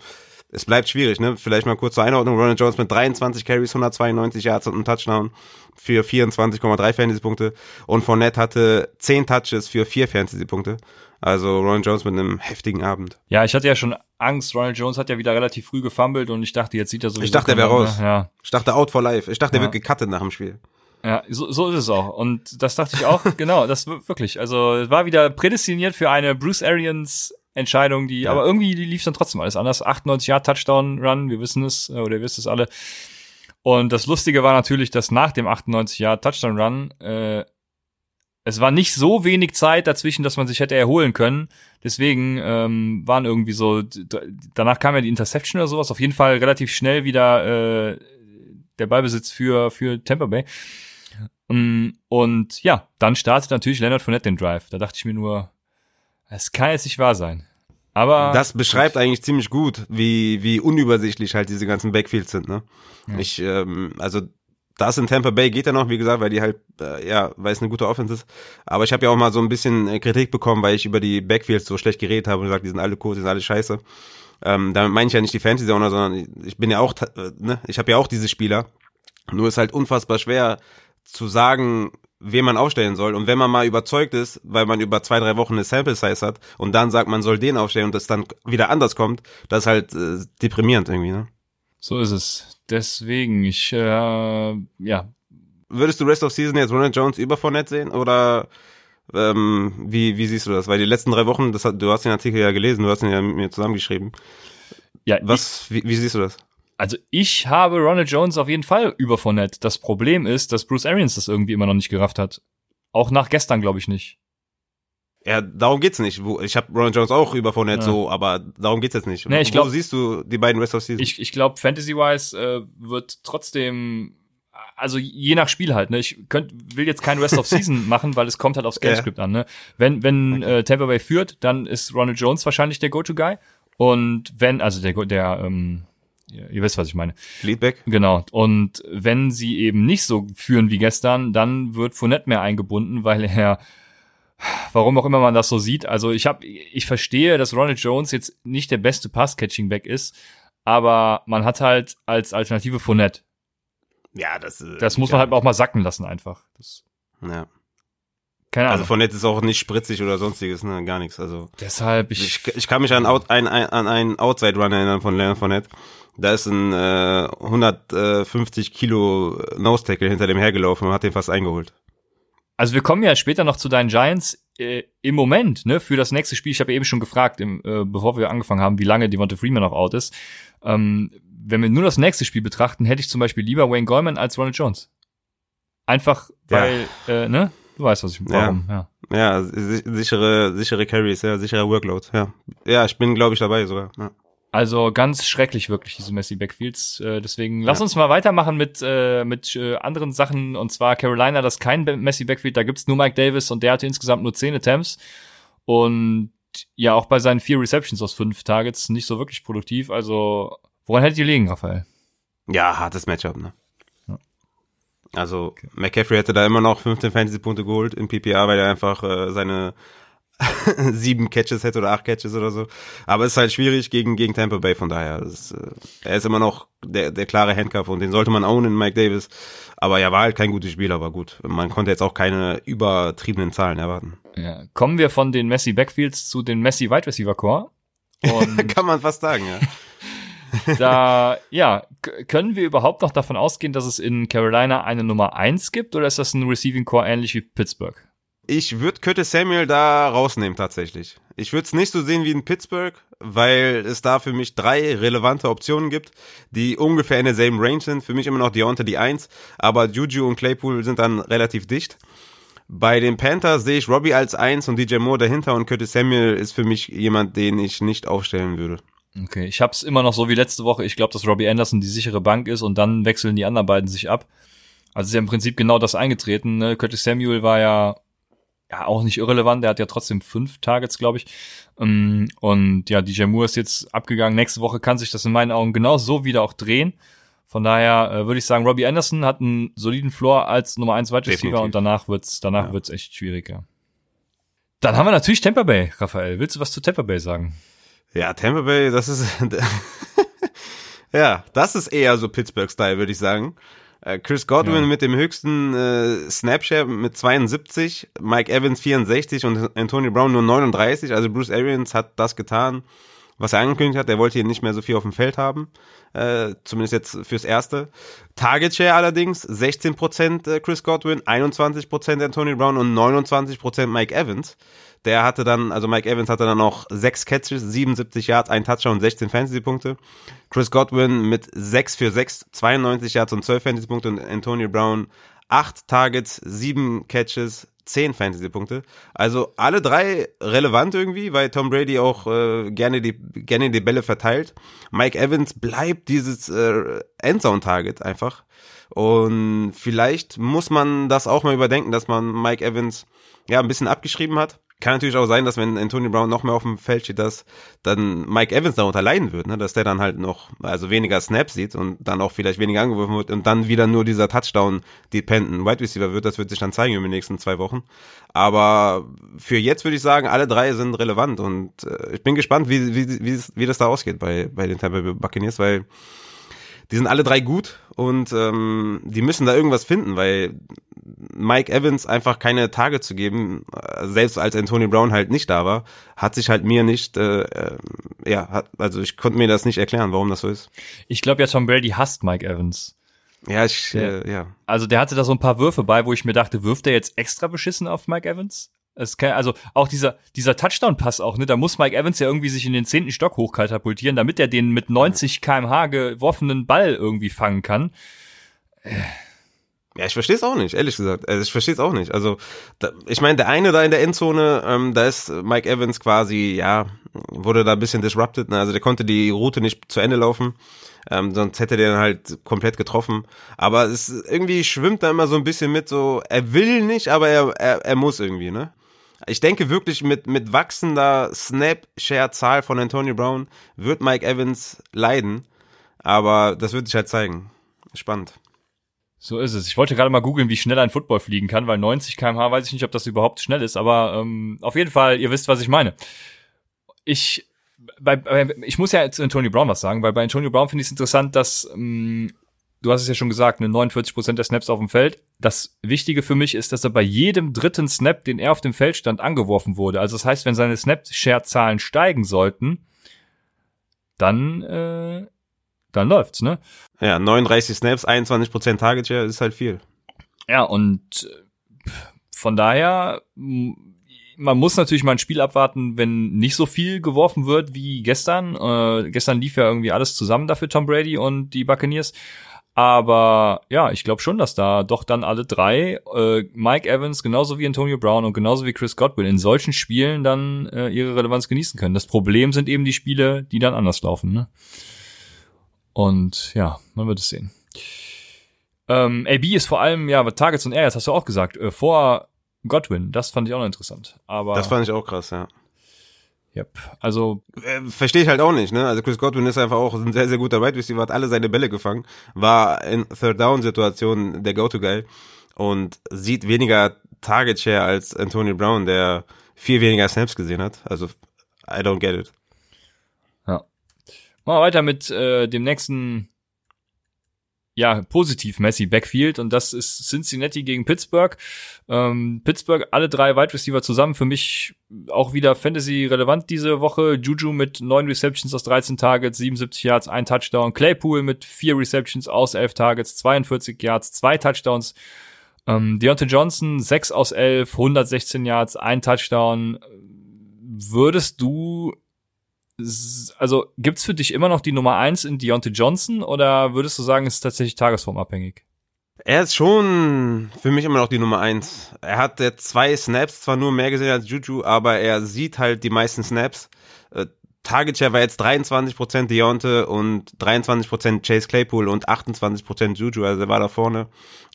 es bleibt schwierig, ne? Vielleicht mal kurz zur Einordnung. Ronald Jones mit 23 Carries, 192 Yards und einem Touchdown für 24,3 Fantasy-Punkte. Und Fournette hatte 10 Touches für 4 Fantasy-Punkte. Also Ronald Jones mit einem heftigen Abend. Ja, ich hatte ja schon Angst. Ronald Jones hat ja wieder relativ früh gefummelt und ich dachte, jetzt sieht er sowieso. Ich dachte, er wäre raus. Ja, Ich dachte out for life. Ich dachte, er Ja. wird gecuttet nach dem Spiel. ja, so, so ist es auch. Und das dachte ich auch. (laughs) genau, das wir- wirklich. Also es war wieder prädestiniert für eine Bruce Arians Entscheidung, die, Ja. aber irgendwie lief dann trotzdem alles anders. 98 Jahre Touchdown Run, wir wissen es, äh, oder ihr wisst es alle. Und das Lustige war natürlich, dass nach dem 98 Jahre Touchdown Run äh, es war nicht so wenig Zeit dazwischen, dass man sich hätte erholen können. Deswegen ähm, waren irgendwie so, danach kam ja die Interception oder sowas. Auf jeden Fall relativ schnell wieder äh, der Ballbesitz für, für Tampa Bay. Mm, Und ja, dann startet natürlich Leonard Fournette den Drive. Da dachte ich mir nur, es kann jetzt nicht wahr sein. Aber Das beschreibt eigentlich ziemlich gut, wie, wie unübersichtlich halt diese ganzen Backfields sind, ne? Ja. Ich, ähm, also das in Tampa Bay geht ja noch, wie gesagt, weil die halt, äh, ja, weil es eine gute Offense ist. Aber ich habe ja auch mal so ein bisschen äh, Kritik bekommen, weil ich über die Backfields so schlecht geredet habe und gesagt, die sind alle cool, die sind alle scheiße. Ähm, damit meine ich ja nicht die Fantasy Owner, sondern ich bin ja auch, äh, ne, ich habe ja auch diese Spieler. Nur ist halt unfassbar schwer zu sagen, wen man aufstellen soll. Und wenn man mal überzeugt ist, weil man über zwei, drei Wochen eine Sample Size hat und dann sagt, man soll den aufstellen und das dann wieder anders kommt, das ist halt äh, deprimierend irgendwie, ne? So ist es. Deswegen, ich, äh, ja, Würdest du Rest of Season jetzt Ronald Jones über Fournette sehen oder ähm, wie, wie siehst du das? Weil die letzten drei Wochen, das hat, du hast den Artikel ja gelesen, du hast ihn ja mit mir zusammengeschrieben. ja, Was, wie, wie siehst du das? Also ich habe Ronald Jones auf jeden Fall über Fournette. Das Problem ist, dass Bruce Arians das irgendwie immer noch nicht gerafft hat. Auch nach gestern glaube ich nicht. Ja, darum geht's nicht. Wo- Ich habe Ronald Jones auch über Fournette Ja. so, aber darum geht's jetzt nicht. Nee, ich Wo glaub- siehst du die beiden Rest of Season? Ich, ich glaube, Fantasy-wise äh, wird trotzdem, also je nach Spiel halt, ne? Ich könnt, will jetzt kein Rest of (laughs) Season machen, weil es kommt halt aufs Ja. Gamescript an, ne? Wenn, wenn Okay. äh, Tampa Bay führt, dann ist Ronald Jones wahrscheinlich der Go-To-Guy. Und wenn, also der, der, ähm, ihr ihr wisst, was ich meine. Leadback? Genau. Und wenn sie eben nicht so führen wie gestern, dann wird Fournette mehr eingebunden, weil er warum auch immer man das so sieht. Also ich habe, ich verstehe, dass Ronald Jones jetzt nicht der beste Pass-Catching-Back ist, aber man hat halt als Alternative Fournette. Ja, das, äh, Das muss man halt auch mal sacken lassen einfach. Das, Ja. keine Ahnung. Also Netz ist auch nicht spritzig oder sonstiges, ne, gar nichts. Also Deshalb, ich, ich, ich kann mich an, out, ein, ein, an einen Outside Run erinnern von Leonard Fournette. Da ist ein äh, 150 Kilo Nose Tackle hinter dem hergelaufen und hat den fast eingeholt. Also wir kommen ja später noch zu deinen Giants. Äh, Im Moment, ne, für das nächste Spiel, ich habe eben schon gefragt, im, äh, bevor wir angefangen haben, wie lange Devonta Freeman noch out ist. Ähm, wenn wir nur das nächste Spiel betrachten, hätte ich zum Beispiel lieber Wayne Goldman als Ronald Jones. Einfach, Ja. weil, äh, ne, du weißt, was ich, warum, ja. Ja, si sichere, sichere Carries, ja, sicherer Workload, ja. Ja, ich bin, glaube ich, dabei sogar. Ja. Also ganz schrecklich wirklich diese Messi Backfields. Äh, deswegen lass Ja. uns mal weitermachen mit äh, mit äh, anderen Sachen. Und zwar Carolina, das ist kein Messi Backfield. Da gibt's nur Mike Davis und der hatte insgesamt nur 10 Attempts und ja auch bei seinen vier Receptions aus fünf Targets nicht so wirklich produktiv. Also woran hättet ihr liegen, Raphael? Ja, hartes Matchup, ne? Ja. Also, McCaffrey hätte da immer noch 15 Fantasy-Punkte geholt im PPA, weil er einfach äh, seine (laughs) sieben Catches hätte oder acht Catches oder so. Aber es ist halt schwierig gegen, gegen Tampa Bay, von daher. Das, äh, er ist immer noch der, der klare Handcuff und den sollte man ownen, Mike Davis. Aber er war halt kein gutes Spieler, aber gut. Man konnte jetzt auch keine übertriebenen Zahlen erwarten. Ja. Kommen wir von den Messi Backfields zu den Messi Wide Receiver Core. (laughs) Kann man fast sagen, ja. (laughs) da, ja, können wir überhaupt noch davon ausgehen, dass es in Carolina eine Nummer eins gibt oder ist das ein Receiving Core ähnlich wie Pittsburgh? Ich würde Curtis Samuel da rausnehmen tatsächlich. Ich würde es nicht so sehen wie in Pittsburgh, weil es da für mich drei relevante Optionen gibt, die ungefähr in derselben Range sind. Für mich immer noch Deontay die Eins, aber Juju und Claypool sind dann relativ dicht. Bei den Panthers sehe ich Robbie als Eins und DJ Moore dahinter und Curtis Samuel ist für mich jemand, den ich nicht aufstellen würde. Okay, ich hab's immer noch so wie letzte Woche. Ich glaube, dass Robbie Anderson die sichere Bank ist und dann wechseln die anderen beiden sich ab. Also ist ja im Prinzip genau das eingetreten. Ne? Curtis Samuel war ja ja auch nicht irrelevant. Der hat ja trotzdem fünf Targets, glaube ich. Ähm, Und ja, DJ Moore ist jetzt abgegangen. Nächste Woche kann sich das in meinen Augen genau so wieder auch drehen. Von daher äh, würde ich sagen, Robbie Anderson hat einen soliden Floor als Nummer 1 Wide Receiver und danach wird's danach Ja. wird's echt schwieriger. Dann haben wir natürlich Tampa Bay, Raphael. Willst du was zu Tampa Bay sagen? Ja, Tampa Bay, das ist (laughs) ja, das ist eher so Pittsburgh-Style, würde ich sagen. Äh, Chris Godwin Ja. mit dem höchsten äh, Snapshare mit 72, Mike Evans 64 und Antonio Brown nur 39. Also Bruce Arians hat das getan, was er angekündigt hat. Er wollte hier nicht mehr so viel auf dem Feld haben, äh, zumindest jetzt fürs Erste. Target Share allerdings 16% äh, Chris Godwin, 21% Antonio Brown und 29% Mike Evans. Der hatte dann, also Mike Evans hatte dann noch sechs Catches, 77 Yards, ein Touchdown, 16 Fantasy-Punkte. Chris Godwin mit 6 für 6, 92 Yards und 12 Fantasy-Punkte und Antonio Brown 8 Targets, 7 Catches, 10 Fantasy-Punkte. Also alle drei relevant irgendwie, weil Tom Brady auch äh, gerne, die, gerne die Bälle verteilt. Mike Evans bleibt dieses äh, Endzone-Target einfach. Und vielleicht muss man das auch mal überdenken, dass man Mike Evans ja ein bisschen abgeschrieben hat. Kann natürlich auch sein, dass wenn Antonio Brown noch mehr auf dem Feld steht, dass dann Mike Evans darunter leiden wird, ne? dass der dann halt noch also weniger Snaps sieht und dann auch vielleicht weniger angeworfen wird und dann wieder nur dieser Touchdown-dependent Wide Receiver wird. Das wird sich dann zeigen in den nächsten zwei Wochen. Aber für jetzt würde ich sagen, alle drei sind relevant und äh, ich bin gespannt, wie, wie, wie, wie das da ausgeht bei, bei den Tampa Bay Buccaneers, weil die sind alle drei gut und ähm, die müssen da irgendwas finden, weil Mike Evans einfach keine Tage zu geben, äh, selbst als Antonio Brown halt nicht da war, hat sich halt mir nicht, äh, äh, ja, hat, also ich konnte mir das nicht erklären, warum das so ist. Ich glaube ja, Tom Brady hasst Mike Evans. Ja, ich, Ja. äh, ja. Also der hatte da so ein paar Würfe bei, wo ich mir dachte, wirft er jetzt extra beschissen auf Mike Evans? Es kann, also auch dieser, dieser Touchdown-Pass auch, ne, da muss Mike Evans ja irgendwie sich in den zehnten Stock hochkatapultieren, damit er den mit 90 kmh geworfenen Ball irgendwie fangen kann. Ja, ich verstehe es auch nicht, ehrlich gesagt. Also ich verstehe es auch nicht. Also, da, ich meine, der eine da in der Endzone, ähm, da ist Mike Evans quasi, ja, wurde da ein bisschen disrupted. Ne? Also der konnte die Route nicht zu Ende laufen. Ähm, sonst hätte der halt komplett getroffen. Aber es irgendwie schwimmt da immer so ein bisschen mit, so, er will nicht, aber er, er, er muss irgendwie, ne? Ich denke wirklich, mit, mit wachsender Snap-Share-Zahl von Antonio Brown wird Mike Evans leiden. Aber das wird sich halt zeigen. Spannend. So ist es. Ich wollte gerade mal googeln, wie schnell ein Football fliegen kann, weil 90 km/h weiß ich nicht, ob das überhaupt schnell ist, aber ähm, auf jeden Fall, ihr wisst, was ich meine. Ich, bei, bei, ich muss ja zu Antonio Brown was sagen, weil bei Antonio Brown finde ich es interessant, dass ähm, du hast es ja schon gesagt, ne, 49% der Snaps auf dem Feld. Das Wichtige für mich ist, dass er bei jedem dritten Snap, den er auf dem Feld stand, angeworfen wurde. Also das heißt, wenn seine Snap-Share-Zahlen steigen sollten, dann äh, dann läuft's, ne? Ja, 39 Snaps, 21% Target Share ist halt viel. Ja, und äh, von daher, man muss natürlich mal ein Spiel abwarten, wenn nicht so viel geworfen wird wie gestern. Äh, gestern lief ja irgendwie alles zusammen dafür Tom Brady und die Buccaneers. Aber ja, ich glaube schon, dass da doch dann alle drei, äh, Mike Evans genauso wie Antonio Brown und genauso wie Chris Godwin, in solchen Spielen dann äh, ihre Relevanz genießen können. Das Problem sind eben die Spiele, die dann anders laufen. Ne? Und ja, man wird es sehen. Ähm, AB ist vor allem, ja, Targets und Air, hast du auch gesagt, äh, vor Godwin. Das fand ich auch noch interessant. Aber das fand ich auch krass, ja. Yep. Also äh, verstehe ich halt auch nicht, ne? Also Chris Godwin ist einfach auch ein sehr sehr guter Wide Receiver, hat alle seine Bälle gefangen, war in Third Down Situationen der Go-to Guy und sieht weniger Target Share als Antonio Brown, der viel weniger Snaps gesehen hat. Also I don't get it. Machen wir weiter mit äh, dem nächsten, ja, positiv Messi Backfield und das ist Cincinnati gegen Pittsburgh. Ähm, Pittsburgh, alle drei Wide Receiver zusammen, für mich auch wieder Fantasy relevant diese Woche. Juju mit neun Receptions aus 13 Targets, 77 Yards, ein Touchdown. Claypool mit vier Receptions aus 11 Targets, 42 Yards, zwei Touchdowns. Ähm, Deontay Johnson, 6 aus 11, 116 Yards, ein Touchdown. Würdest du also gibt's für dich immer noch die Nummer eins in Deontay Johnson oder würdest du sagen, es ist tatsächlich tagesformabhängig? Er ist schon für mich immer noch die Nummer eins. Er hat zwei Snaps zwar nur mehr gesehen als Juju, aber er sieht halt die meisten Snaps. Target Share war jetzt 23% Deonte und 23% Chase Claypool und 28% Juju, also er war da vorne.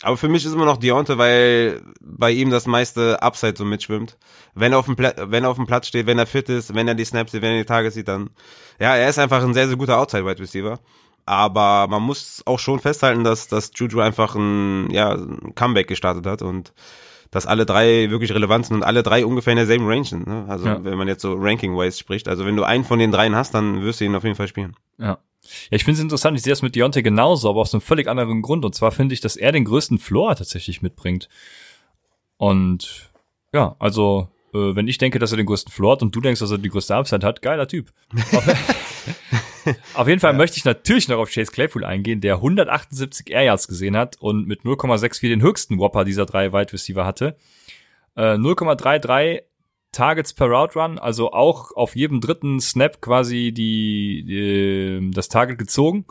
Aber für mich ist immer noch Deonte, weil bei ihm das meiste Upside so mitschwimmt. Wenn er auf dem, Pla wenn er auf dem Platz steht, wenn er fit ist, wenn er die Snaps sieht, wenn er die Tage sieht, dann, ja, er ist einfach ein sehr, sehr guter Outside Wide Receiver. Aber man muss auch schon festhalten, dass, dass Juju einfach ein, ja, ein Comeback gestartet hat und dass alle drei wirklich relevant sind und alle drei ungefähr in derselben Range sind. Ne? Also ja. wenn man jetzt so ranking-wise spricht. Also wenn du einen von den dreien hast, dann wirst du ihn auf jeden Fall spielen. Ja. Ja, ich finde es interessant, ich sehe das mit Deontay genauso, aber aus einem völlig anderen Grund. Und zwar finde ich, dass er den größten Floor tatsächlich mitbringt. Und ja, also äh, wenn ich denke, dass er den größten Floor hat und du denkst, dass er die größte Upside hat, geiler Typ. (laughs) (laughs) Auf jeden Fall ja. möchte ich natürlich noch auf Chase Claypool eingehen, der 178 Air Yards gesehen hat und mit 0,64 den höchsten Whopper dieser drei Wide Receiver hatte. Äh, 0,33 Targets per Route Run, also auch auf jedem dritten Snap quasi die, die das Target gezogen.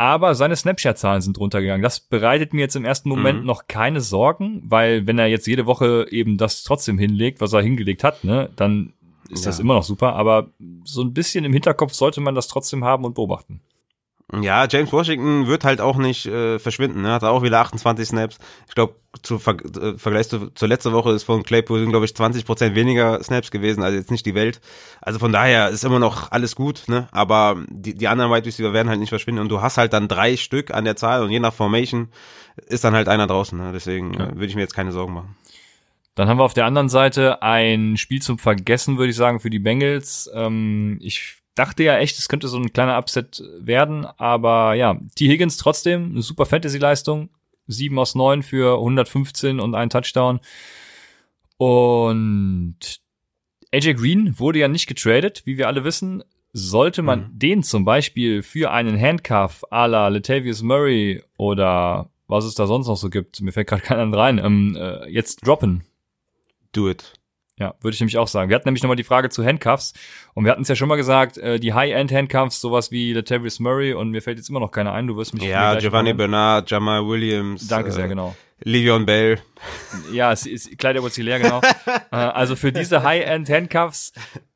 Aber seine Snapchat-Zahlen sind runtergegangen. Das bereitet mir jetzt im ersten Moment mhm. noch keine Sorgen, weil wenn er jetzt jede Woche eben das trotzdem hinlegt, was er hingelegt hat, ne, dann ist ja. das immer noch super, aber so ein bisschen im Hinterkopf sollte man das trotzdem haben und beobachten. Ja, James Washington wird halt auch nicht äh, verschwinden. Ne? Hat auch wieder 28 Snaps. Ich glaube, zu Ver äh, Vergleich zu, zur letzten Woche ist von Claypool, glaube ich, 20 Prozent weniger Snaps gewesen, also jetzt nicht die Welt. Also von daher ist immer noch alles gut, ne? Aber die, die anderen Wide Receiver werden halt nicht verschwinden und du hast halt dann drei Stück an der Zahl und je nach Formation ist dann halt einer draußen. Ne? Deswegen ja. äh, würde ich mir jetzt keine Sorgen machen. Dann haben wir auf der anderen Seite ein Spiel zum Vergessen, würde ich sagen, für die Bengals. Ähm, ich dachte ja echt, es könnte so ein kleiner Upset werden, aber ja, T. Higgins trotzdem eine super Fantasy-Leistung. 7 aus 9 für 115 und ein Touchdown. Und AJ Green wurde ja nicht getradet, wie wir alle wissen. Sollte man mhm. den zum Beispiel für einen Handcuff à la Latavius Murray oder was es da sonst noch so gibt, mir fällt gerade keiner rein, ähm, äh, jetzt droppen, do it. Ja, würde ich nämlich auch sagen. Wir hatten nämlich nochmal die Frage zu Handcuffs und wir hatten es ja schon mal gesagt, äh, die High-End-Handcuffs, sowas wie Latavius Murray und mir fällt jetzt immer noch keiner ein, du wirst mich Ja, Giovanni Bernard, Jamal Williams. Danke sehr, äh, genau. Le'Veon Bell. Ja, es ist Kleider leer, genau. (laughs) äh, also für diese High-End-Handcuffs,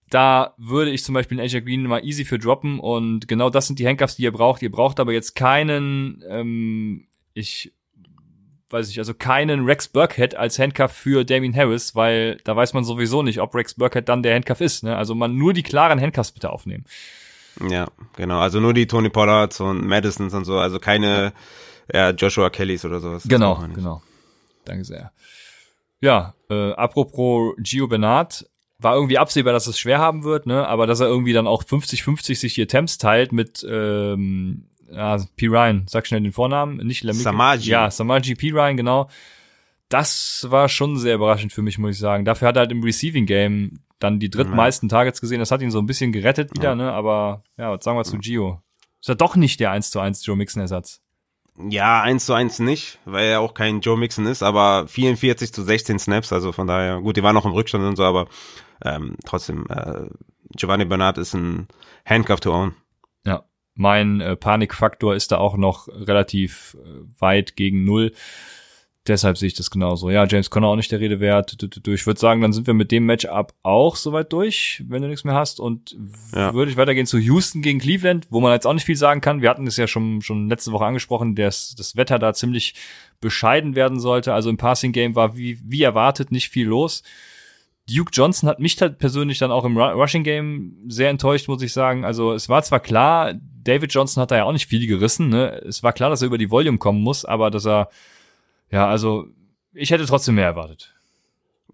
da würde ich zum Beispiel einen Azure Green mal easy für droppen und genau das sind die Handcuffs, die ihr braucht. Ihr braucht aber jetzt keinen, ähm, ich weiß ich, also keinen Rex Burkhead als Handcuff für Damien Harris, weil da weiß man sowieso nicht, ob Rex Burkhead dann der Handcuff ist. Ne? Also man nur die klaren Handcuffs bitte aufnehmen. Ja, genau. Also nur die Tony Pollards und Madisons und so. Also keine ja, Joshua Kellys oder sowas. Genau, genau. Danke sehr. Ja, äh, apropos Gio Bernard, war irgendwie absehbar, dass es schwer haben wird, ne? Aber dass er irgendwie dann auch 50-50 sich die Attempts teilt mit ähm, ja, P. Ryan, sag schnell den Vornamen, nicht Lamik. Samaji. Ja, Samaji P. Ryan, genau. Das war schon sehr überraschend für mich, muss ich sagen. Dafür hat er halt im Receiving Game dann die drittmeisten Targets gesehen. Das hat ihn so ein bisschen gerettet wieder, Ja. ne? Aber ja, was sagen wir zu Gio? Ist er doch nicht der 1 zu 1 Joe Mixon Ersatz. Ja, eins zu eins nicht, weil er auch kein Joe Mixon ist, aber 44 zu 16 Snaps, also von daher, gut, die waren noch im Rückstand und so, aber ähm, trotzdem, äh, Giovanni Bernard ist ein Handcuff to own. Ja, mein äh, Panikfaktor ist da auch noch relativ äh, weit gegen null. Deshalb sehe ich das genauso. Ja, James Conner auch nicht der Rede wert. Ich würde sagen, dann sind wir mit dem Matchup auch soweit durch, wenn du nichts mehr hast. Und Ja. würde ich weitergehen zu Houston gegen Cleveland, wo man jetzt auch nicht viel sagen kann. Wir hatten es ja schon, schon letzte Woche angesprochen, dass das Wetter da ziemlich bescheiden werden sollte. Also im Passing Game war wie, wie erwartet nicht viel los. Duke Johnson hat mich halt persönlich dann auch im Ru- Rushing Game sehr enttäuscht, muss ich sagen. Also es war zwar klar, David Johnson hat da ja auch nicht viel gerissen. Ne? Es war klar, dass er über die Volume kommen muss, aber dass er, ja, also ich hätte trotzdem mehr erwartet.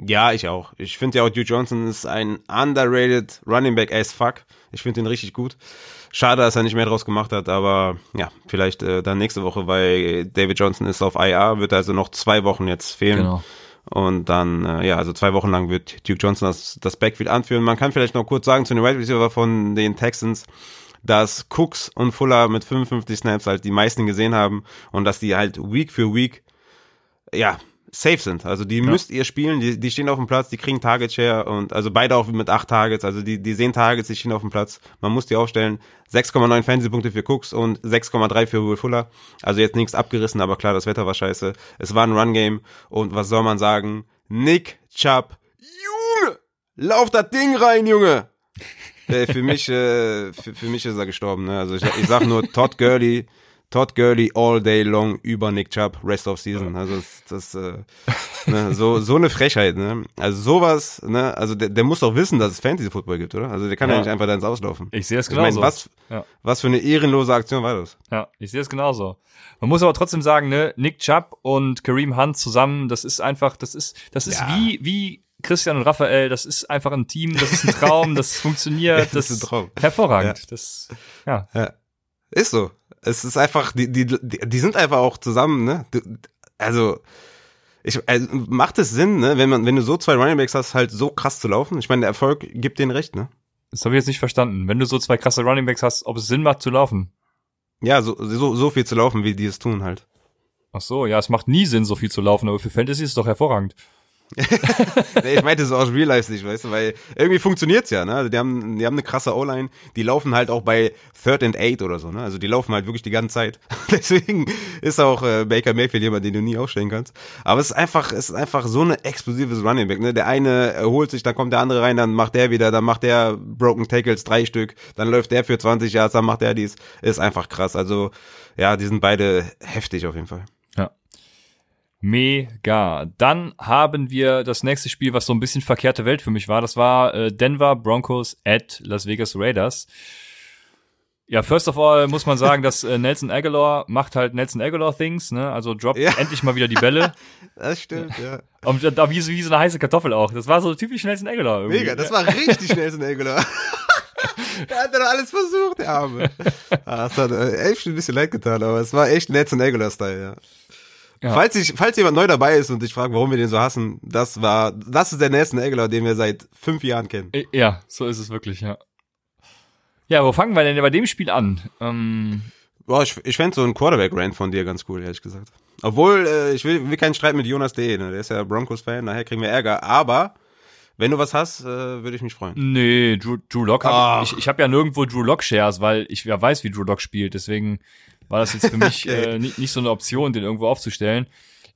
Ja, ich auch. Ich finde ja auch Duke Johnson ist ein underrated Running Back as fuck. Ich finde ihn richtig gut. Schade, dass er nicht mehr draus gemacht hat, aber ja, vielleicht äh, dann nächste Woche, weil David Johnson ist auf IR, wird also noch zwei Wochen jetzt fehlen. Genau. Und dann, äh, ja, also zwei Wochen lang wird Duke Johnson das, das Backfield anführen. Man kann vielleicht noch kurz sagen zu den Wide Receiver von den Texans, dass Cooks und Fuller mit 55 Snaps halt die meisten gesehen haben und dass die halt Week für Week, ja, safe sind. Also die müsst ihr spielen, die, die stehen auf dem Platz, die kriegen Target Share und also beide auch mit acht Targets, also die, die sehen Targets, die stehen auf dem Platz. Man muss die aufstellen. 6,9 Fantasy-Punkte für Cooks und 6,3 für Will Fuller. Also jetzt nichts abgerissen, aber klar, das Wetter war scheiße. Es war ein Run-Game und was soll man sagen? Nick Chubb, Junge, lauf das Ding rein, Junge! Äh, für mich, äh, für, für mich ist er gestorben. Ne? Also ich, ich sag nur Todd Gurley, Todd Gurley all day long über Nick Chubb, rest of season. Also das, das äh, ne, so so eine Frechheit. Ne? Also sowas. Ne? Also der, der muss doch wissen, dass es Fantasy Football gibt, oder? Also der kann ja, Ja. nicht einfach da ins Auslaufen. Ich sehe es Ich meine, genauso. was Ja. was für eine ehrenlose Aktion war das? Ja, ich sehe es genauso. Man muss aber trotzdem sagen, ne, Nick Chubb und Kareem Hunt zusammen, das ist einfach, das ist, das ist Ja. wie, wie Christian und Raphael, das ist einfach ein Team, das ist ein Traum, das (laughs) funktioniert, Das das, ist ein Traum. hervorragend. Das, ja. Ja. Ist so. Es ist einfach, die, die, die, sind einfach auch zusammen, ne? Also, ich, also, macht es Sinn, ne? Wenn man, wenn du so zwei Runningbacks hast, halt so krass zu laufen? Ich meine, der Erfolg gibt denen recht, ne? Das habe ich jetzt nicht verstanden. Wenn du so zwei krasse Runningbacks hast, ob es Sinn macht zu laufen. Ja, so, so, so viel zu laufen, wie die es tun halt. Ach so, ja, es macht nie Sinn, so viel zu laufen, aber für Fantasy ist es doch hervorragend. (laughs) Ich meinte so aus Real Life nicht, weißt du, weil irgendwie funktioniert's ja, ne? Also die haben, die haben eine krasse O-Line, die laufen halt auch bei Third and Eight oder so, ne? Also die laufen halt wirklich die ganze Zeit. (laughs) Deswegen ist auch äh, Baker Mayfield jemand, den du nie aufstellen kannst. Aber es ist einfach, es ist einfach so eine explosives Running Back, ne? Der eine erholt sich, dann kommt der andere rein, dann macht der wieder, dann macht der Broken Tackles drei Stück, dann läuft der für 20 Yards, dann macht der dies. Ist einfach krass. Also, ja, die sind beide heftig auf jeden Fall. Mega. Dann haben wir das nächste Spiel, was so ein bisschen verkehrte Welt für mich war. Das war äh, Denver Broncos at Las Vegas Raiders. Ja, first of all muss man sagen, dass äh, Nelson Aguilar macht halt Nelson Aguilar Things, ne? Also droppt Ja. endlich mal wieder die Bälle. (laughs) Das stimmt, ja. Und da wie, so- wie so eine heiße Kartoffel auch. Das war so typisch Nelson Aguilar irgendwie. Mega, das war richtig schnell, so ein Aguilar. (laughs) Der hat doch alles versucht, der Arme. Ah, es hat äh, echt ein bisschen leid getan, aber es war echt Nelson Aguilar-Style, ja. Ja. Falls, ich, falls jemand neu dabei ist und sich fragt, warum wir den so hassen, das war, das ist der Nelson Aguilar, den wir seit fünf Jahren kennen. Ja, so ist es wirklich, ja. Ja, wo fangen wir denn bei dem Spiel an? Ähm, Boah, ich, ich fände so einen Quarterback-Rant von dir ganz cool, ehrlich gesagt. Obwohl, äh, ich will, will keinen Streit mit Jonas D., ne? der ist ja Broncos-Fan, daher kriegen wir Ärger, aber wenn du was hast, äh, würde ich mich freuen. Nee, Drew, Drew Lock hab, Ach. ich, ich habe ja nirgendwo Drew Lock Shares, weil ich ja weiß, wie Drew Lock spielt. Deswegen war das jetzt für mich (laughs) Okay. äh, nicht, nicht so eine Option, den irgendwo aufzustellen.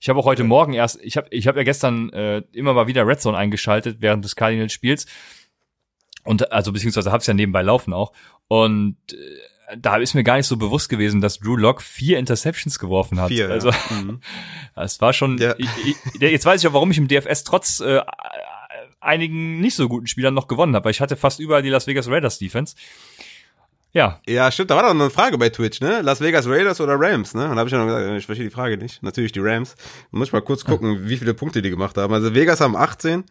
Ich habe auch heute Morgen erst, ich habe ich hab ja gestern äh, immer mal wieder Red Zone eingeschaltet während des Cardinals Spiels und also beziehungsweise habe es ja nebenbei laufen auch und äh, da ist mir gar nicht so bewusst gewesen, dass Drew Lock vier Interceptions geworfen hat. Vier, also ja. Mhm. (laughs) es war schon. Ja. Ich, ich, jetzt weiß ich auch, warum ich im DFS trotz äh, einigen nicht so guten Spielern noch gewonnen habe, weil ich hatte fast überall die Las Vegas Raiders Defense. Ja. Ja, stimmt, da war doch noch eine Frage bei Twitch, ne? Las Vegas Raiders oder Rams, ne? Und da habe ich ja noch gesagt, ich verstehe die Frage nicht. Natürlich die Rams. Muss ich mal kurz gucken, wie viele Punkte die gemacht haben. Also Vegas haben 18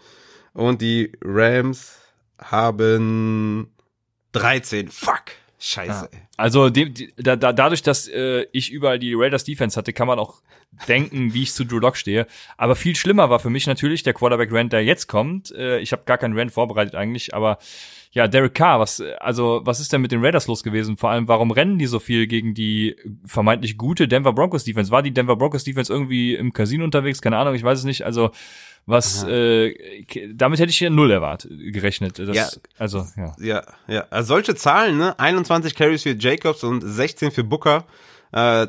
und die Rams haben 13. Fuck. Scheiße. Ja. Also die, da, da, dadurch, dass äh, ich überall die Raiders Defense hatte, kann man auch denken, wie ich zu Drew Lock stehe. Aber viel schlimmer war für mich natürlich der Quarterback Rand, der jetzt kommt. Äh, ich habe gar keinen Rand vorbereitet eigentlich, aber ja, Derek Carr, was also was ist denn mit den Raiders los gewesen? Vor allem, warum rennen die so viel gegen die vermeintlich gute Denver Broncos Defense? War die Denver Broncos Defense irgendwie im Casino unterwegs? Keine Ahnung, ich weiß es nicht. Also was äh, damit hätte ich hier null erwartet gerechnet. Das, Ja. Also ja. Ja, ja. Also solche Zahlen, ne? 21 Carries für Jacobs und 16 für Booker. Äh,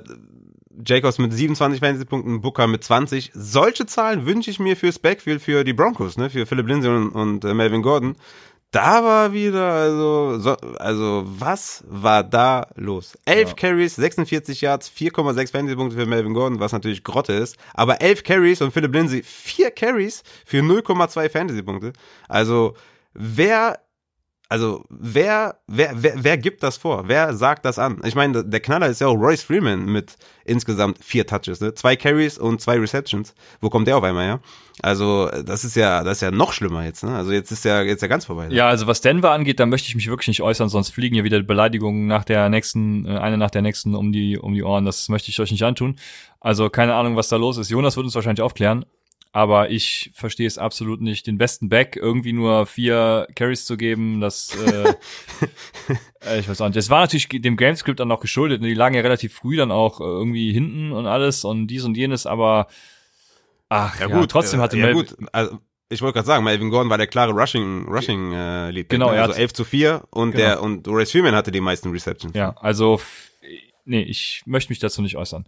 Jacobs mit 27 Fantasy-Punkten, Booker mit 20. Solche Zahlen wünsche ich mir fürs Backfield für die Broncos, ne? Für Philip Lindsay und, und äh, Melvin Gordon. Da war wieder, also, so, also, was war da los? 11 Ja. Carries, 46 Yards, 4,6 Fantasy-Punkte für Melvin Gordon, was natürlich Grotte ist. Aber 11 Carries und Philip Lindsay 4 Carries für 0,2 Fantasy-Punkte. Also, wer also wer, wer, wer, wer gibt das vor? Wer sagt das an? Ich meine, der Knaller ist ja auch Royce Freeman mit insgesamt vier Touches, ne? Zwei Carries und zwei Receptions. Wo kommt der auf einmal her? Also, das ist ja, das ist ja noch schlimmer jetzt, ne? Also jetzt ist ja, jetzt ja ganz vorbei. Ne? Ja, also was Denver angeht, da möchte ich mich wirklich nicht äußern, sonst fliegen hier wieder Beleidigungen nach der nächsten, äh, eine nach der nächsten um die, um die Ohren. Das möchte ich euch nicht antun. Also keine Ahnung, was da los ist. Jonas wird uns wahrscheinlich aufklären. Aber ich verstehe es absolut nicht, den besten Back irgendwie nur vier Carries zu geben, das, (laughs) äh, äh, ich weiß auch nicht. Es war natürlich dem Gamescript dann auch geschuldet. ne? Die lagen ja relativ früh dann auch äh, irgendwie hinten und alles und dies und jenes, aber ach ja, trotzdem hatte äh, ja, Mel gut. Also, ich wollte gerade sagen, Melvin Gordon war der klare Rushing, Rushing äh, Lead. Genau, ne? er also hat- 11 zu 4 und Genau. der und Royce Freeman hatte die meisten Receptions. Ja, also nee, ich möchte mich dazu nicht äußern.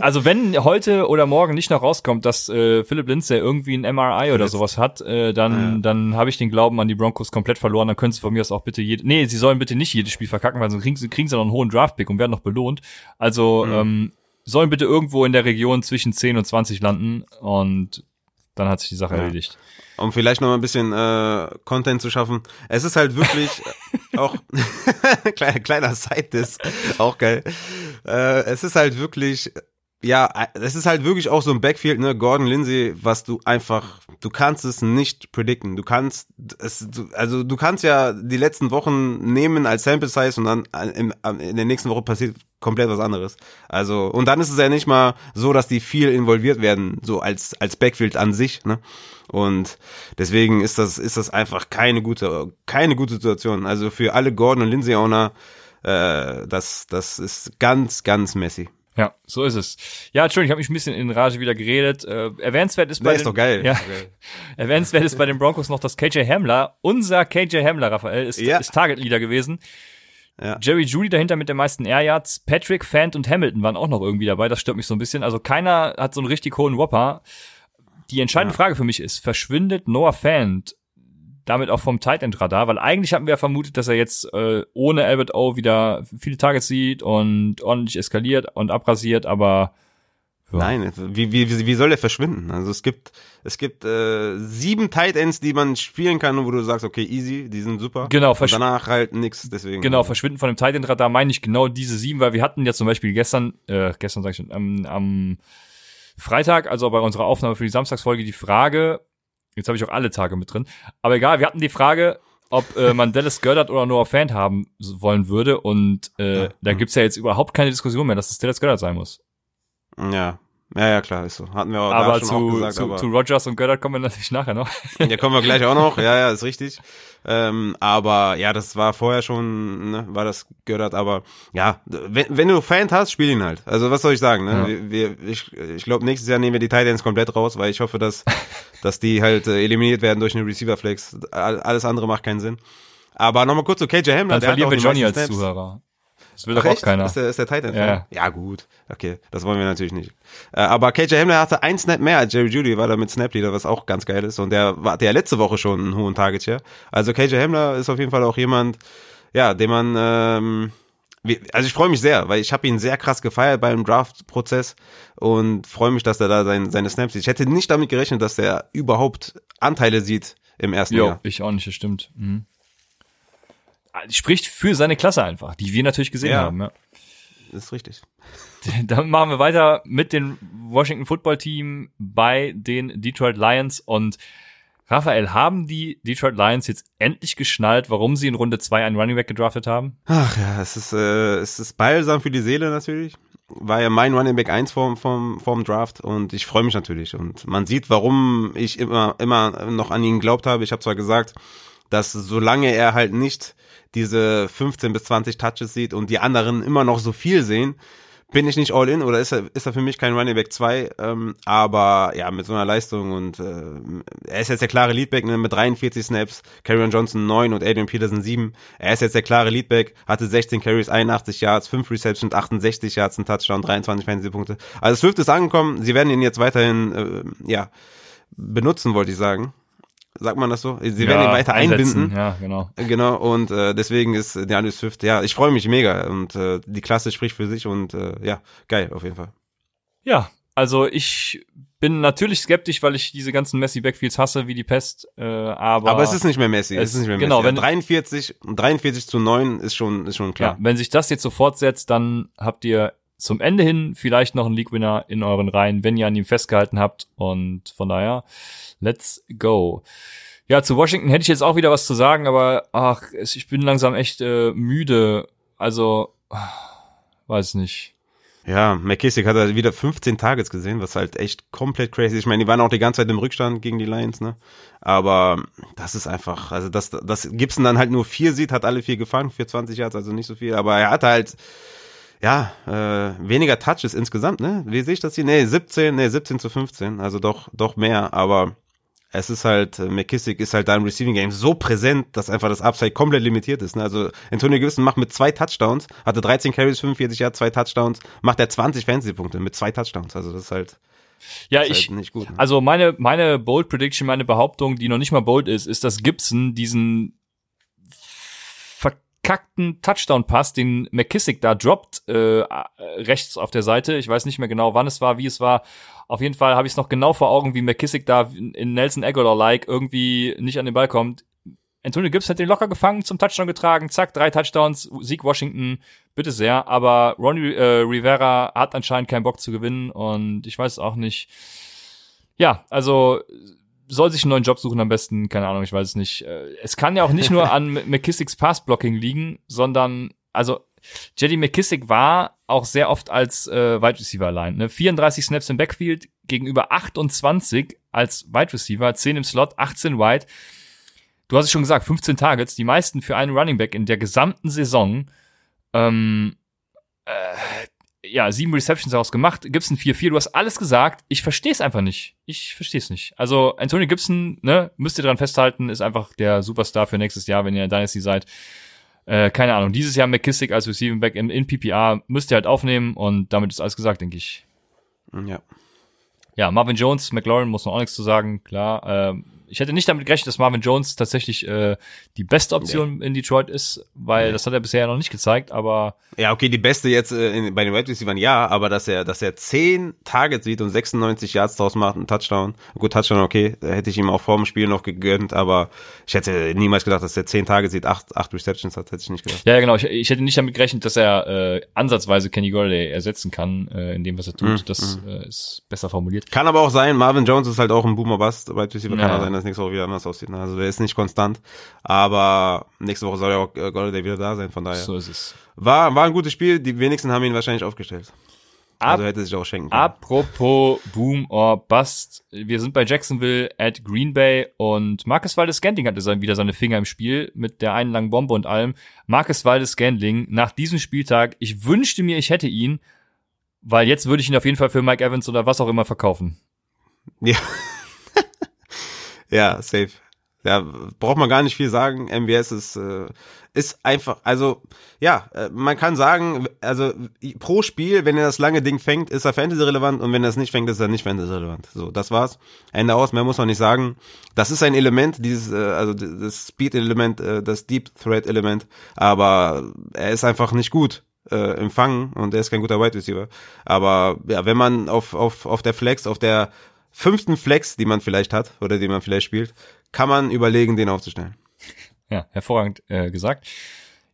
also wenn heute oder morgen nicht noch rauskommt, dass äh, Philipp Lindsay irgendwie ein MRI oder sowas hat, äh, dann Ja. dann habe ich den Glauben an die Broncos komplett verloren. Dann können sie von mir aus auch bitte jede, nee, sie sollen bitte nicht jedes Spiel verkacken, weil sonst kriegen sie kriegen sie noch einen hohen Draftpick und werden noch belohnt. Also Mhm. ähm, sollen bitte irgendwo in der Region zwischen 10 und 20 landen und dann hat sich die Sache Ja. erledigt. um vielleicht noch mal ein bisschen äh, Content zu schaffen. Es ist halt wirklich (laughs) auch (laughs) kleiner, kleiner Side-Diss, auch geil. Äh, es ist halt wirklich, ja, äh, es ist halt wirklich auch so ein Backfield, ne, Gordon Lindsay, was du einfach, du kannst es nicht predikten. Du kannst es, also du kannst ja die letzten Wochen nehmen als Sample Size und dann äh, in, in der nächsten Woche passiert komplett was anderes. Also und dann ist es ja nicht mal so, dass die viel involviert werden, so als als Backfield an sich, ne? Und deswegen ist das ist das einfach keine gute keine gute Situation. Also für alle Gordon und Lindsay Owner äh, das das ist ganz ganz messy. Ja, so ist es. Ja, Entschuldigung, ich habe mich ein bisschen in Rage wieder geredet. Äh, erwähnenswert ist bei Nee, ist den, doch geil. Ja, Ist doch geil. (laughs) erwähnenswert ist bei den Broncos noch, dass KJ Hamler, unser KJ Hamler, Raphael, ist, Ja. ist Target Leader gewesen. Ja. Jerry Judy dahinter mit den meisten Air Yards. Patrick, Fant und Hamilton waren auch noch irgendwie dabei. Das stört mich so ein bisschen. Also keiner hat so einen richtig hohen Whopper. Die entscheidende Ja. Frage für mich ist, verschwindet Noah Fant damit auch vom Tight End Radar? Weil eigentlich hatten wir ja vermutet, dass er jetzt äh, ohne Albert O wieder viele Targets sieht und ordentlich eskaliert und abrasiert, aber Ja. Nein, wie, wie, wie soll der verschwinden? Also es gibt, es gibt äh, sieben Tight Ends, die man spielen kann, wo du sagst, okay, easy, die sind super. Genau, Und danach halt nix, deswegen. Genau, verschwinden von dem Tight End Radar meine ich genau diese sieben, weil wir hatten ja zum Beispiel gestern, äh, gestern sag ich schon, am, am Freitag, also bei unserer Aufnahme für die Samstagsfolge, die Frage, jetzt habe ich auch alle Tage mit drin, aber egal, wir hatten die Frage, ob äh, man Dallas Goddard oder Noah Fant haben wollen würde und äh, Ja, da gibt's ja jetzt überhaupt keine Diskussion mehr, dass es Dallas Goddard sein muss. Ja. Ja, ja, klar, ist so. Hatten wir auch, aber schon zu, auch gesagt, zu, aber zu Rogers und Goddard kommen wir natürlich nachher noch. (laughs) ja, kommen wir gleich auch noch. (laughs) Ja, ja, ist richtig. Ähm, aber ja, das war vorher schon, ne, war das gehört, aber ja, wenn, wenn du Fan hast, spiel ihn halt. Also was soll ich sagen, ne? Ja. Wir, wir, ich ich glaube, nächstes Jahr nehmen wir die Titans komplett raus, weil ich hoffe, dass, (laughs) dass die halt äh, eliminiert werden durch eine Receiver Flex. All- Alles andere macht keinen Sinn. Aber nochmal kurz zu KJ Hamler. Dann verlieren wir Johnny als Snaps. Zuhörer. Das will doch auch keiner. Ist der, ist der Titan? Ja, ja. ja, gut. Okay, das wollen wir natürlich nicht. Äh, aber KJ Hamler hatte ein Snap mehr als Jerry Judy, war da mit Snap Leader, was auch ganz geil ist. Und der war der letzte Woche schon einen hohen Target Share. Also KJ Hamler ist auf jeden Fall auch jemand, ja, den man, ähm, also ich freue mich sehr, weil ich habe ihn sehr krass gefeiert beim Draft-Prozess und freue mich, dass er da sein, seine Snaps sieht. Ich hätte nicht damit gerechnet, dass er überhaupt Anteile sieht im ersten Jo, Jahr. ich auch nicht, das stimmt. Mhm. Spricht für seine Klasse einfach, die wir natürlich gesehen Ja. haben. Ja. Das ist richtig. (laughs) Dann machen wir weiter mit dem Washington Football Team bei den Detroit Lions und Raphael, haben die Detroit Lions jetzt endlich geschnallt, warum sie in Runde 2 einen Running Back gedraftet haben? Ach ja, es ist, äh, es ist balsam für die Seele natürlich. War ja mein Running Back 1 vom, vom, vom Draft und ich freue mich natürlich. Und man sieht, warum ich immer, immer noch an ihn geglaubt habe. Ich habe zwar gesagt, dass solange er halt nicht diese 15 bis 20 Touches sieht und die anderen immer noch so viel sehen, bin ich nicht all in oder ist er, ist er für mich kein Running Back 2, ähm, aber ja, mit so einer Leistung und äh, er ist jetzt der klare Leadback ne, mit 43 Snaps, Carrion Johnson 9 und Adrian Peterson 7. Er ist jetzt der klare Leadback, hatte 16 Carries, 81 Yards, 5 Receptions, 68 Yards, ein Touchdown, 23 Fantasy-Punkte. Also Swift ist angekommen, sie werden ihn jetzt weiterhin, äh, ja, benutzen, wollte ich sagen. Sagt man das so? Sie werden ihn weiter einsetzen. einbinden. Ja, genau. Genau, und äh, deswegen ist äh, DeAndre Swift, ja, ich freue mich mega und äh, die Klasse spricht für sich und äh, ja, geil auf jeden Fall. Ja, also ich bin natürlich skeptisch, weil ich diese ganzen Messi-Backfields hasse wie die Pest, äh, aber, Aber es ist nicht mehr Messi, es, es- ist nicht mehr genau, Messi. wenn- 43, 43 zu 9 ist schon, ist schon ja, klar. wenn sich das jetzt so fortsetzt, dann habt ihr zum Ende hin vielleicht noch einen League-Winner in euren Reihen, wenn ihr an ihm festgehalten habt und von daher, let's go. Ja, zu Washington hätte ich jetzt auch wieder was zu sagen, aber ach, ich bin langsam echt äh, müde. Also, weiß nicht. Ja, McKissick hat halt wieder 15 Targets gesehen, was halt echt komplett crazy ist. Ich meine, die waren auch die ganze Zeit im Rückstand gegen die Lions, ne? Aber das ist einfach, also dass, dass Gibson dann halt nur vier sieht, hat alle vier gefangen, für 20 Yards, also nicht so viel. Aber er hatte halt, ja, äh, weniger Touches insgesamt, ne? Wie sehe ich das hier? Nee, 17, nee, 17 zu 15, also doch, doch mehr, aber es ist halt, äh, McKissick ist halt da im Receiving Game so präsent, dass einfach das Upside komplett limitiert ist. Ne? Also Antonio Gibson macht mit zwei Touchdowns, hatte 13 Carries, 45 Yards, zwei Touchdowns, macht er 20 Fantasy-Punkte mit zwei Touchdowns. Also das ist halt, Ja, ist ich, halt nicht gut. Ne? Also meine, meine Bold Prediction, meine Behauptung, die noch nicht mal bold ist, ist, dass Gibson diesen verkackten Touchdown-Pass, den McKissick da droppt, äh, rechts auf der Seite. Ich weiß nicht mehr genau, wann es war, wie es war. Auf jeden Fall habe ich es noch genau vor Augen, wie McKissick da in Nelson Aguilar-like irgendwie nicht an den Ball kommt. Antonio Gibbs hat den locker gefangen, zum Touchdown getragen, zack, drei Touchdowns, Sieg Washington, bitte sehr. Aber Ronnie äh, Rivera hat anscheinend keinen Bock zu gewinnen und ich weiß auch nicht. Ja, also soll sich einen neuen Job suchen am besten, keine Ahnung, ich weiß es nicht. Äh, Es kann ja auch nicht nur an (laughs) McKissicks Passblocking liegen, sondern, also Jetty McKissick war auch sehr oft als äh, Wide Receiver allein. Ne? 34 Snaps im Backfield gegenüber 28 als Wide Receiver, 10 im Slot, 18 Wide. Du hast es schon gesagt, 15 Targets, die meisten für einen Running Back in der gesamten Saison. Ähm, äh, ja, sieben Receptions daraus gemacht, Gibson 4-4, du hast alles gesagt. Ich verstehe es einfach nicht. Ich verstehe es nicht. Also Antonio Gibson, ne, müsst ihr dran festhalten, ist einfach der Superstar für nächstes Jahr, wenn ihr in Dynasty seid. Äh, keine Ahnung, dieses Jahr McKissick als Receiving Back in, in PPR müsst ihr halt aufnehmen und damit ist alles gesagt, denke ich. Ja. Ja, Marvin Jones, McLaurin muss noch auch nichts zu sagen, klar. Ähm, ich hätte nicht damit gerechnet, dass Marvin Jones tatsächlich äh, die beste Option in Detroit ist, weil Nee. das hat er bisher noch nicht gezeigt, aber Ja, okay, die beste jetzt äh, in, bei den Wide Receivers, ja, aber dass er, dass er 10 Targets sieht und 96 Yards draus macht, ein Touchdown. Gut, Touchdown, okay, da hätte ich ihm auch vor dem Spiel noch gegönnt, aber ich hätte niemals gedacht, dass er 10 Targets sieht, 8, 8 Receptions hat, hätte ich nicht gedacht. Ja, ja, genau. Ich, ich hätte nicht damit gerechnet, dass er äh, ansatzweise Kenny Golladay ersetzen kann äh, in dem, was er tut. Mhm, Das äh, ist besser formuliert. Kann aber auch sein, Marvin Jones ist halt auch ein Boomer Bust, Wide Receiver kann Ja. auch sein, dass nächste Woche wieder anders aussieht. ne? Also der ist nicht konstant, aber nächste Woche soll ja auch äh, Golladay wieder da sein, von daher. So ist es. War, war ein gutes Spiel, die wenigsten haben ihn wahrscheinlich aufgestellt. Ab, Also hätte sich auch schenken können. apropos Boom or Bust. Wir sind bei Jacksonville at Green Bay und Marcus Waldes Scantling hatte sein, wieder seine Finger im Spiel mit der einen langen Bombe und allem. Marcus Waldes Scantling nach diesem Spieltag, ich wünschte mir, ich hätte ihn, weil jetzt würde ich ihn auf jeden Fall für Mike Evans oder was auch immer verkaufen. Ja. Ja, safe. Ja, braucht man gar nicht viel sagen. MBS ist, äh, ist einfach, also, ja, äh, man kann sagen, also pro Spiel, wenn er das lange Ding fängt, ist er Fantasy-relevant und wenn er es nicht fängt, ist er nicht Fantasy-relevant. So, das war's. Ende aus, mehr muss man nicht sagen. Das ist ein Element, dieses, äh, also das Speed-Element, äh, das Deep-Threat-Element, aber er ist einfach nicht gut äh, im Fangen und er ist kein guter Wide Receiver. Aber ja, wenn man auf, auf, auf der Flex, auf der fünften Flex, die man vielleicht hat oder die man vielleicht spielt, kann man überlegen, den aufzustellen. Ja, hervorragend äh, gesagt.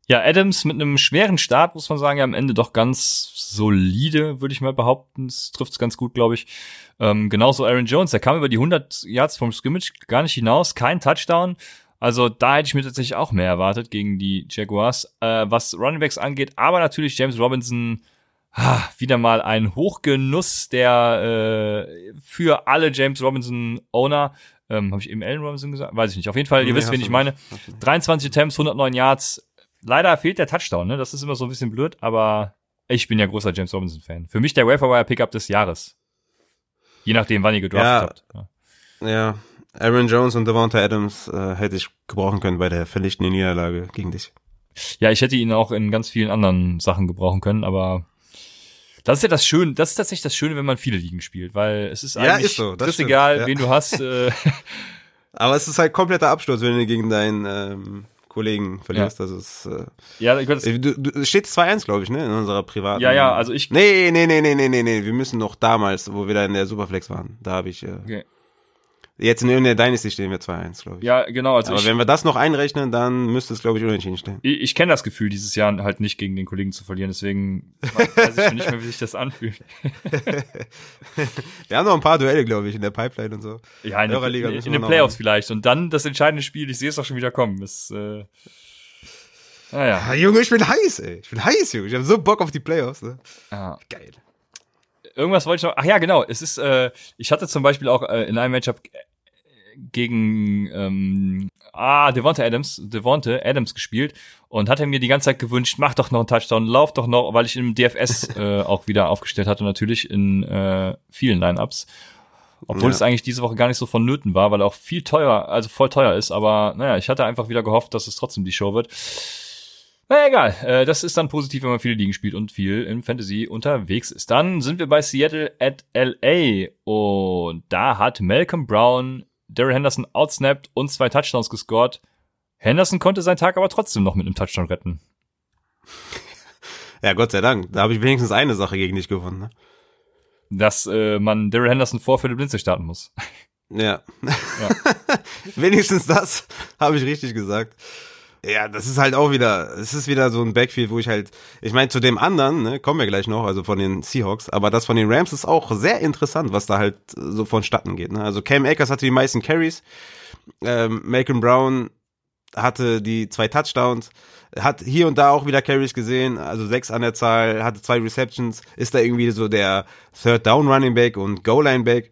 Ja, Adams mit einem schweren Start, muss man sagen, ja, am Ende doch ganz solide, würde ich mal behaupten. Das trifft es ganz gut, glaube ich. Ähm, genauso Aaron Jones, der kam über die 100 Yards vom Scrimmage gar nicht hinaus, kein Touchdown. Also da hätte ich mir tatsächlich auch mehr erwartet gegen die Jaguars, äh, was Runningbacks angeht. Aber natürlich James Robinson, ah, wieder mal ein Hochgenuss, der äh, für alle James Robinson Owner ähm, Habe ich eben Allen Robinson gesagt? Weiß ich nicht. Auf jeden Fall, ihr Nee, wisst, wen ich meine. nicht. 23 Attempts, 109 Yards. Leider fehlt der Touchdown, ne? Das ist immer so ein bisschen blöd, aber ich bin ja großer James Robinson-Fan. Für mich der Waferwire-Pickup des Jahres. Je nachdem, wann ihr gedraftet Ja. habt. Ja. Ja, Aaron Jones und Devonta Adams äh, hätte ich gebrauchen können bei der vernichtenden Niederlage gegen dich. ja, ich hätte ihn auch in ganz vielen anderen Sachen gebrauchen können, aber das ist ja das Schöne, das ist tatsächlich das Schöne, wenn man viele Ligen spielt, weil es ist Ja, eigentlich ist so, das ist egal, ja. wen du hast. Äh, (laughs) Aber es ist halt kompletter Absturz, wenn du gegen deinen ähm, Kollegen verlierst. Also es, äh, ja, ich könnte du, du, es steht 2-1, glaube ich, ne, in unserer privaten. ja, ja, also ich, Nee, nee, nee, nee, nee, nee, nee. Wir müssen noch damals, wo wir da in der Superflex waren. Da habe ich. Äh, okay. Jetzt in der Dynasty stehen wir 2-1, glaube ich. ja, genau, also Aber ich, wenn wir das noch einrechnen, dann müsste es, glaube ich, unentschieden stehen. ich, ich kenne das Gefühl, dieses Jahr halt nicht gegen den Kollegen zu verlieren, deswegen weiß ich schon nicht mehr, wie sich das anfühlt. (laughs) Wir haben noch ein paar Duelle, glaube ich, in der Pipeline und so. Ja, in, der- Euraliga in, in den Playoffs vielleicht. Und dann das entscheidende Spiel, ich sehe es doch schon wieder kommen. Ist, äh, naja. Ah, Junge, ich bin heiß, ey. Ich bin heiß, Junge. Ich habe so Bock auf die Playoffs, ne? Ja. Geil. Irgendwas wollte ich noch. Ach ja, genau. Es ist, äh, ich hatte zum Beispiel auch äh, in einem Matchup gegen ähm, ah, Devonta Adams, Devonta Adams gespielt und hatte mir die ganze Zeit gewünscht, mach doch noch einen Touchdown, lauf doch noch, weil ich im DFS (laughs) äh, auch wieder aufgestellt hatte, natürlich in äh, vielen Lineups. Obwohl Ja. es eigentlich diese Woche gar nicht so vonnöten war, weil er auch viel teurer, also voll teuer ist. Aber naja, ich hatte einfach wieder gehofft, dass es trotzdem die Show wird. Naja, egal. Äh, das ist dann positiv, wenn man viele Ligen spielt und viel in Fantasy unterwegs ist. Dann sind wir bei Seattle at LA und da hat Malcolm Brown Daryl Henderson outsnapped und zwei Touchdowns gescored. Henderson konnte seinen Tag aber trotzdem noch mit einem Touchdown retten. Ja, Gott sei Dank. Da habe ich wenigstens eine Sache gegen dich gewonnen, ne? Dass äh, man Daryl Henderson vor Philipp Lindsay starten muss. Ja. (laughs) wenigstens das habe ich richtig gesagt. Ja, das ist halt auch wieder, es ist wieder so ein Backfield, wo ich halt, ich meine, zu dem anderen, ne, kommen wir gleich noch, also von den Seahawks, aber das von den Rams ist auch sehr interessant, was da halt so vonstatten geht. Ne? Also Cam Akers hatte die meisten Carries, ähm, Malcolm Brown hatte die zwei Touchdowns, hat hier und da auch wieder Carries gesehen, also sechs an der Zahl, hatte zwei Receptions, ist da irgendwie so der Third Down Running Back und Goal Line Back.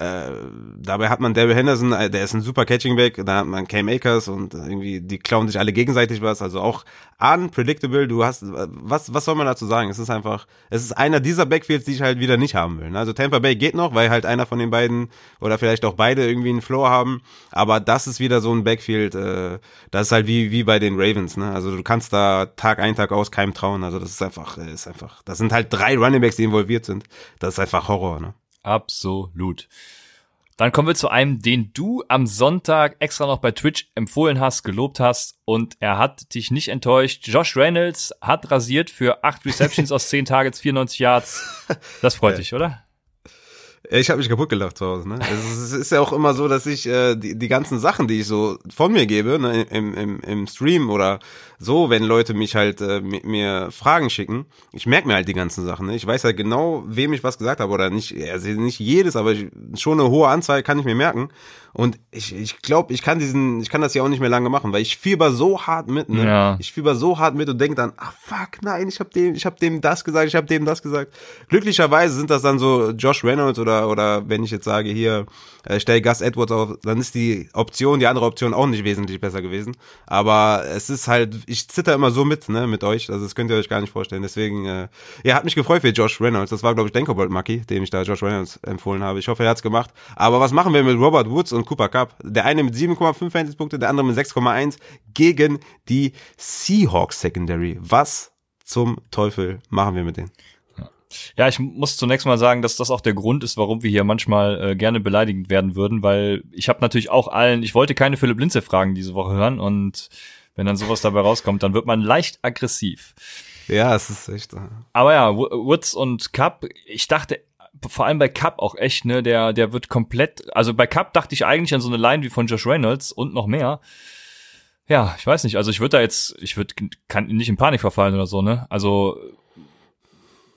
Äh, dabei hat man Daryl Henderson, äh, der ist ein super Catching Back, da hat man Cam Akers und irgendwie, die klauen sich alle gegenseitig was, also auch unpredictable, du hast, was, was soll man dazu sagen? Es ist einfach, es ist einer dieser Backfields, die ich halt wieder nicht haben will. ne? Also Tampa Bay geht noch, weil halt einer von den beiden oder vielleicht auch beide irgendwie einen Floor haben, aber das ist wieder so ein Backfield, äh, das ist halt wie, wie bei den Ravens, ne? Also du kannst da Tag ein, Tag aus keinem trauen, also das ist einfach, äh, ist einfach, das sind halt drei Running Backs, die involviert sind, das ist einfach Horror, ne? Absolut. Dann kommen wir zu einem, den du am Sonntag extra noch bei Twitch empfohlen hast, gelobt hast und er hat dich nicht enttäuscht. Josh Reynolds hat rasiert für acht Receptions aus 10 Targets, 94 Yards. Das freut dich, oder? Ich habe mich kaputt gelacht zu Hause. Ne? Es ist- es ist ja auch immer so, dass ich äh, die, die ganzen Sachen, die ich so von mir gebe, ne, im, im, im Stream oder so, wenn Leute mich halt äh, mi- mir Fragen schicken, ich merke mir halt die ganzen Sachen. Ne? Ich weiß halt genau, wem ich was gesagt habe oder nicht, also nicht jedes, aber ich, schon eine hohe Anzahl kann ich mir merken. Und ich, ich glaube, ich kann diesen, ich kann das ja auch nicht mehr lange machen, weil ich fieber so hart mit, ne? Ja. Ich fieber so hart mit und denke dann, ah fuck, nein, ich habe dem, ich habe dem das gesagt, ich habe dem das gesagt. Glücklicherweise sind das dann so Josh Reynolds oder oder wenn ich jetzt sage hier äh, stell Gus Edwards auf, dann ist die Option, die andere Option auch nicht wesentlich besser gewesen. Aber es ist halt, ich zitter immer so mit, ne, mit euch. Also das könnt ihr euch gar nicht vorstellen. Deswegen, äh, ja, hat mich gefreut für Josh Reynolds. Das war glaube ich Denkobold Maki, dem ich da Josh Reynolds empfohlen habe. Ich hoffe, er hat's gemacht. Aber was machen wir mit Robert Woods und Cooper Cup? Der eine mit 7,5 Fantasy-Punkte, der andere mit 6,1 gegen die Seahawks Secondary. Was zum Teufel machen wir mit denen? Ja, ich muss zunächst mal sagen, dass das auch der Grund ist, warum wir hier manchmal äh, gerne beleidigend werden würden, weil ich habe natürlich auch allen, ich wollte keine Philipp Linze Fragen diese Woche hören und wenn dann sowas dabei rauskommt, dann wird man leicht aggressiv. Ja, es ist echt. äh, Aber ja, Wo- Woods und Cup, ich dachte vor allem bei Cup auch echt, ne, der der wird komplett, also bei Cup dachte ich eigentlich an so eine Line wie von Josh Reynolds und noch mehr. Ja, ich weiß nicht. Also ich würde da jetzt, ich würde kann nicht in Panik verfallen oder so, ne? Also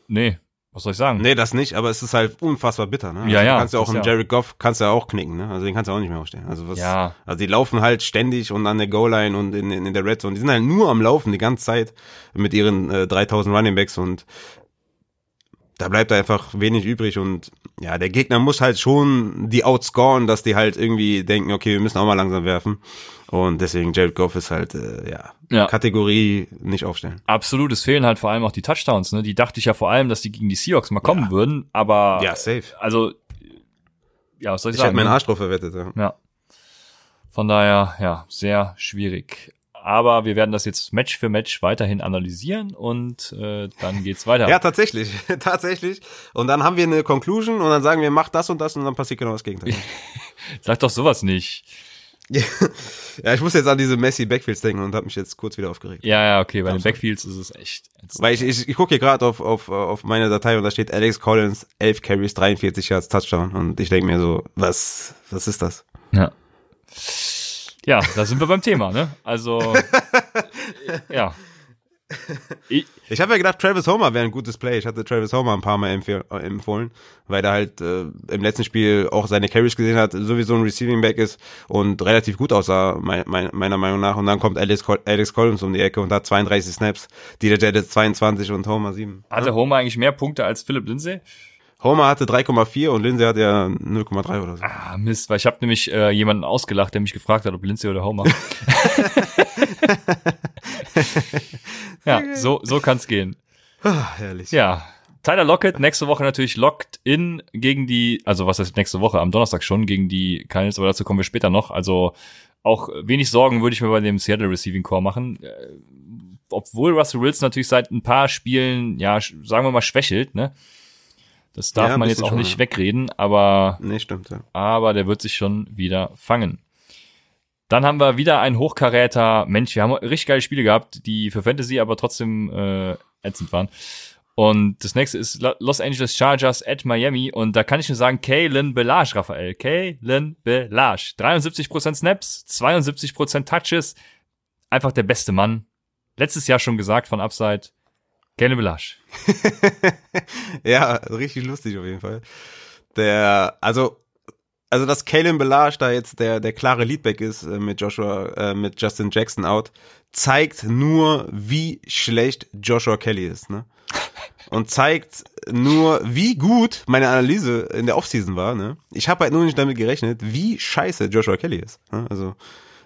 nee, was soll ich sagen? Nee, das nicht, aber es ist halt unfassbar bitter, ne? Also Ja, ja, Du kannst ja auch ja. Jared Goff, kannst ja auch knicken, ne? Also den kannst du auch nicht mehr aufstellen. Also was, Ja. also die laufen halt ständig und an der Goal-Line und in, in, in der Red Zone. Die sind halt nur am Laufen die ganze Zeit mit ihren äh, 3000 Running Backs und da bleibt einfach wenig übrig und ja, der Gegner muss halt schon die outscoren, dass die halt irgendwie denken, okay, wir müssen auch mal langsam werfen. Und deswegen Jared Goff ist halt, äh, ja, Ja. Kategorie nicht aufstellen. Absolut, es fehlen halt vor allem auch die Touchdowns, ne? Die dachte ich ja vor allem, dass die gegen die Seahawks mal kommen Ja. würden, aber Ja, safe. also ja, was soll ich, Ich habe sagen? meinen ne? Arsch drauf verwettet, ja. Ja. Von daher, ja, sehr schwierig. Aber wir werden das jetzt Match für Match weiterhin analysieren und äh, dann geht's weiter. (laughs) Ja, tatsächlich, (laughs) tatsächlich. Und dann haben wir eine Conclusion und dann sagen wir, mach das und das und dann passiert genau das Gegenteil. (laughs) Sag doch sowas nicht. (laughs) ja, ich muss jetzt an diese Messi Backfields denken und habe mich jetzt kurz wieder aufgeregt. Ja, ja, okay, bei den. Backfields ist es echt. Weil ich, ich, ich gucke hier gerade auf, auf, auf meine Datei und da steht Alex Collins, 11 Carries, 43 Yards, Touchdown. Und ich denke mir so, was, was ist das? Ja. Ja, da sind wir beim Thema, ne? Also, (laughs) ja. Ich, Ich habe ja gedacht, Travis Homer wäre ein gutes Play. Ich hatte Travis Homer ein paar Mal äh, empfohlen, weil er halt äh, im letzten Spiel auch seine Carries gesehen hat, sowieso ein Receiving Back ist und relativ gut aussah, mein, mein, meiner Meinung nach. Und dann kommt Alex, Col Alex Collins um die Ecke und hat 32 Snaps, DJ Jet ist 22 und Homer 7. hatte Homer eigentlich mehr Punkte als Philip Lindsay? Homer hatte 3,4 und Lindsay hatte ja 0,3 oder so. Ah, Mist, weil ich habe nämlich äh, jemanden ausgelacht, der mich gefragt hat, ob Lindsay oder Homer. (laughs) (laughs) ja, so, so kann's gehen. Ah, herrlich. Ja. Tyler Lockett, nächste Woche natürlich locked in gegen die, also was heißt nächste Woche, am Donnerstag schon gegen die Cardinals, aber dazu kommen wir später noch. Also auch wenig Sorgen würde ich mir bei dem Seattle Receiving Core machen. Äh, obwohl Russell Wilson natürlich seit ein paar Spielen, ja, sagen wir mal, schwächelt, ne? Das darf Ja, man jetzt auch nicht ja. wegreden, aber Nee, stimmt, ja. aber der wird sich schon wieder fangen. Dann haben wir wieder einen Hochkaräter. Mensch, wir haben richtig geile Spiele gehabt, die für Fantasy aber trotzdem äh, ätzend waren. Und das nächste ist Lo- Los Angeles Chargers at Miami. Und da kann ich nur sagen, Kalen Belage, Raphael. Kalen Belage. 73% Snaps, 72% Touches. Einfach der beste Mann. Letztes Jahr schon gesagt von Upside. Kalen Belage. (laughs) Ja, richtig lustig auf jeden Fall. Der, also, also dass Kalen Belage da jetzt der, der klare Leadback ist äh, mit Joshua, äh, mit Justin Jackson out, zeigt nur, wie schlecht Joshua Kelly ist, ne? Und zeigt nur, wie gut meine Analyse in der Offseason war, ne? Ich habe halt nur nicht damit gerechnet, wie scheiße Joshua Kelly ist. Ne? Also,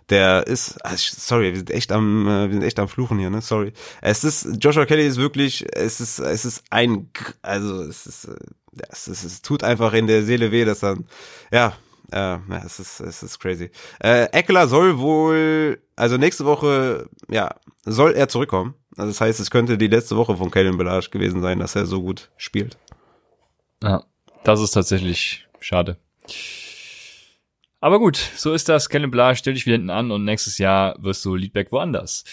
der ist, also, sorry, wir sind echt am, äh, wir sind echt am Fluchen hier, ne? Sorry. Es ist, Joshua Kelly ist wirklich, es ist, es ist ein, also es ist, es ist, es tut einfach in der Seele weh, dass dann, ja, äh, es ist, es ist crazy. Äh, Eckler soll wohl, also nächste Woche, ja, soll er zurückkommen. Also das heißt, es könnte die letzte Woche von Kalen Belage gewesen sein, dass er so gut spielt. Ja, das ist tatsächlich schade. Aber gut, so ist das. Kellen Blas, stell dich wieder hinten an und nächstes Jahr wirst du Leadback woanders.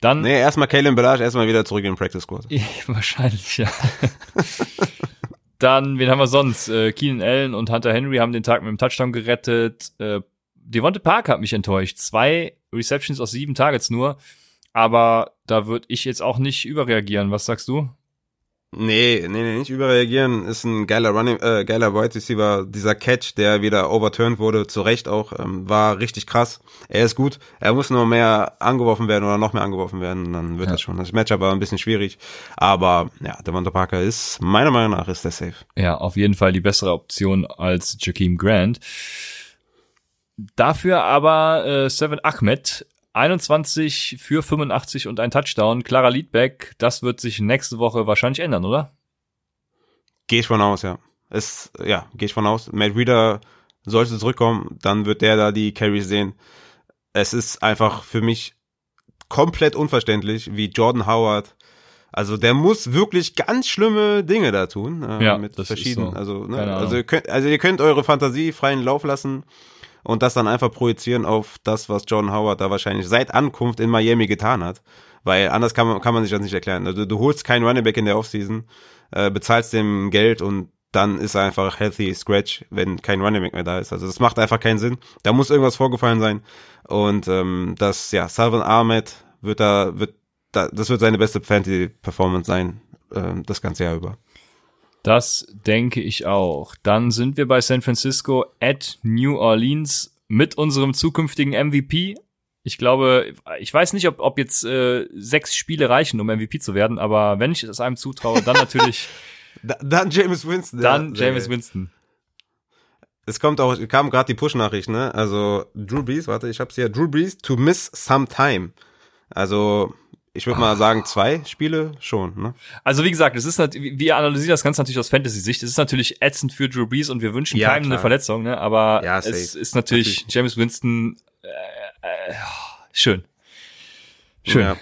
Dann Nee, erstmal Kalen Belage, erstmal wieder zurück in den Practice Squad. (laughs) wahrscheinlich, ja. (laughs) Dann, wen haben wir sonst? Äh, Keenan Allen und Hunter Henry haben den Tag mit dem Touchdown gerettet. Äh, Devonte Park hat mich enttäuscht. Zwei Receptions aus sieben Targets nur. Aber da würde ich jetzt auch nicht überreagieren. Was sagst du? Nee, nee, nee, nicht überreagieren. Ist ein geiler Running, äh, geiler Wide Receiver. Dieser Catch, der wieder overturned wurde, zu Recht auch, ähm, war richtig krass. Er ist gut. Er muss nur mehr angeworfen werden oder noch mehr angeworfen werden, dann wird Ja. das schon. Das Matchup war ein bisschen schwierig. Aber ja, Devonta Parker ist, meiner Meinung nach, ist der safe. Ja, auf jeden Fall die bessere Option als Jakeem Grant. Dafür aber äh, Seven Ahmed 21 für 85 und ein Touchdown. Klarer Leadback. Das wird sich nächste Woche wahrscheinlich ändern, oder? Gehe ich von aus, ja. Ist, ja, gehe ich von aus. Matt Reader sollte zurückkommen, dann wird der da die Carries sehen. Es ist einfach für mich komplett unverständlich, wie Jordan Howard, also der muss wirklich ganz schlimme Dinge da tun. Äh, Ja, mit verschiedenen, so. also, ne, also ihr könnt, also ihr könnt eure Fantasie freien Lauf lassen und das dann einfach projizieren auf das, was Jordan Howard da wahrscheinlich seit Ankunft in Miami getan hat. Weil anders kann man, kann man sich das nicht erklären. Also du holst keinen Running Back in der Offseason, äh, bezahlst dem Geld und dann ist er einfach healthy scratch, wenn kein Running Back mehr da ist. Also das macht einfach keinen Sinn. Da muss irgendwas vorgefallen sein. Und ähm, das, ja, Salvan Ahmed wird da, wird da, das wird seine beste Fantasy-Performance sein, ähm, das ganze Jahr über. Das denke ich auch. Dann sind wir bei San Francisco at New Orleans mit unserem zukünftigen MVP. Ich glaube, ich weiß nicht, ob, ob jetzt äh, sechs Spiele reichen, um MVP zu werden, aber wenn ich es einem zutraue, dann natürlich. (laughs) da, dann James Winston. Dann ja, James Winston. Es kommt auch, kam gerade die Push-Nachricht, ne? Also Drew Brees, warte, ich hab's hier. Drew Brees to miss some time. Also ich würde mal sagen, zwei Spiele schon. Ne? Also wie gesagt, es ist wir analysieren das Ganze natürlich aus Fantasy-Sicht. Es ist natürlich ätzend für Drew Brees und wir wünschen ja, keinem klar. eine Verletzung, ne? aber ja, es ist natürlich, natürlich, James Winston äh, äh, schön. Schön. Ja.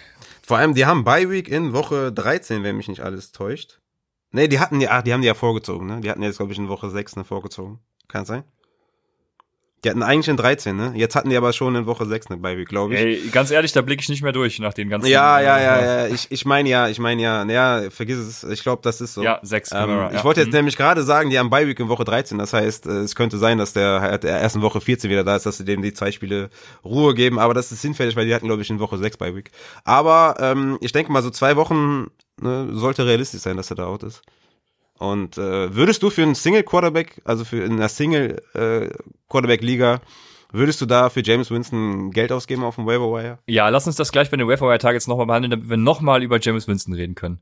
Vor allem, die haben Bye Week in Woche 13, wenn mich nicht alles täuscht. Nee, die hatten ja, die haben die ja vorgezogen, ne? Die hatten jetzt, glaube ich, in Woche 6 ne, vorgezogen. Kann sein? Die hatten eigentlich in 13, ne? Jetzt hatten die aber schon in Woche 6 eine Bye glaube ich. Ey, ganz ehrlich, da blicke ich nicht mehr durch nach den ganzen. Ja, ja, ja, ja. Ich, ich meine ja, ich meine ja, ja, vergiss es. Ich glaube, das ist so. Ja, 6 ähm, ja. Ich wollte jetzt mhm. nämlich gerade sagen, die haben Bye in Woche 13. Das heißt, äh, es könnte sein, dass der, der ersten Woche 14 wieder da ist, dass sie dem die zwei Spiele Ruhe geben. Aber das ist hinfällig, weil die hatten, glaube ich, in Woche 6 Bye Aber ähm, ich denke mal, so zwei Wochen ne, sollte realistisch sein, dass er da out ist. Und äh, würdest du für einen Single Quarterback, also für in einer Single äh, Quarterback Liga Würdest du da für James Winston Geld ausgeben auf dem Waiver Wire? Ja, lass uns das gleich bei den Waiver Wire Targets nochmal behandeln, damit wir nochmal über James Winston reden können.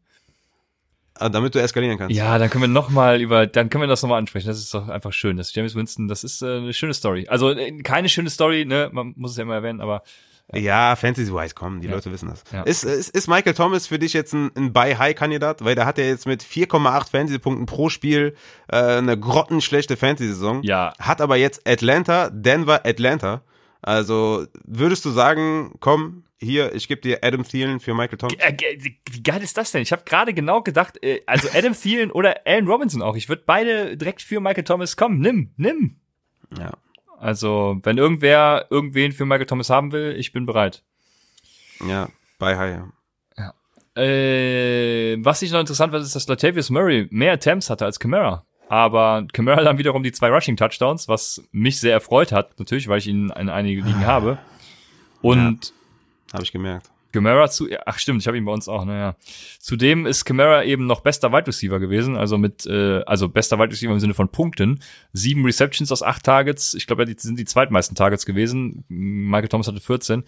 Ah, damit du eskalieren kannst. Ja, dann können wir nochmal über, dann können wir das nochmal ansprechen. Das ist doch einfach schön. Das James Winston, das ist äh, eine schöne Story. Also äh, keine schöne Story, ne, man muss es ja immer erwähnen, aber ja, Fantasy-wise, komm, die ja. Leute wissen das. Ja. Ist, ist, ist Michael Thomas für dich jetzt ein, ein Buy-High-Kandidat? Weil der hat ja jetzt mit 4,8 Fantasy-Punkten pro Spiel äh, eine grottenschlechte Fantasy-Saison. Ja. Hat aber jetzt Atlanta, Denver, Atlanta. Also würdest du sagen, komm, hier, ich gebe dir Adam Thielen für Michael Thomas. Äh, wie geil ist das denn? Ich habe gerade genau gedacht, äh, also Adam Thielen oder Allen Robinson auch. Ich würde beide direkt für Michael Thomas kommen. Nimm, nimm. Ja. Also, wenn irgendwer irgendwen für Michael Thomas haben will, ich bin bereit. Ja, bei High, ja. Äh, was ich noch interessant fand, ist, dass Latavius Murray mehr Attempts hatte als Camara. Aber Camara dann wiederum die zwei Rushing Touchdowns, was mich sehr erfreut hat, natürlich, weil ich ihn in einige Ligen habe. Und ja, habe ich gemerkt. Camara zu, ach stimmt, ich habe ihn bei uns auch, naja. Zudem ist Camara eben noch bester Wide Receiver gewesen, also mit, äh, also bester Wide Receiver im Sinne von Punkten. Sieben Receptions aus acht Targets, ich glaube, die sind die zweitmeisten Targets gewesen. Michael Thomas hatte 14.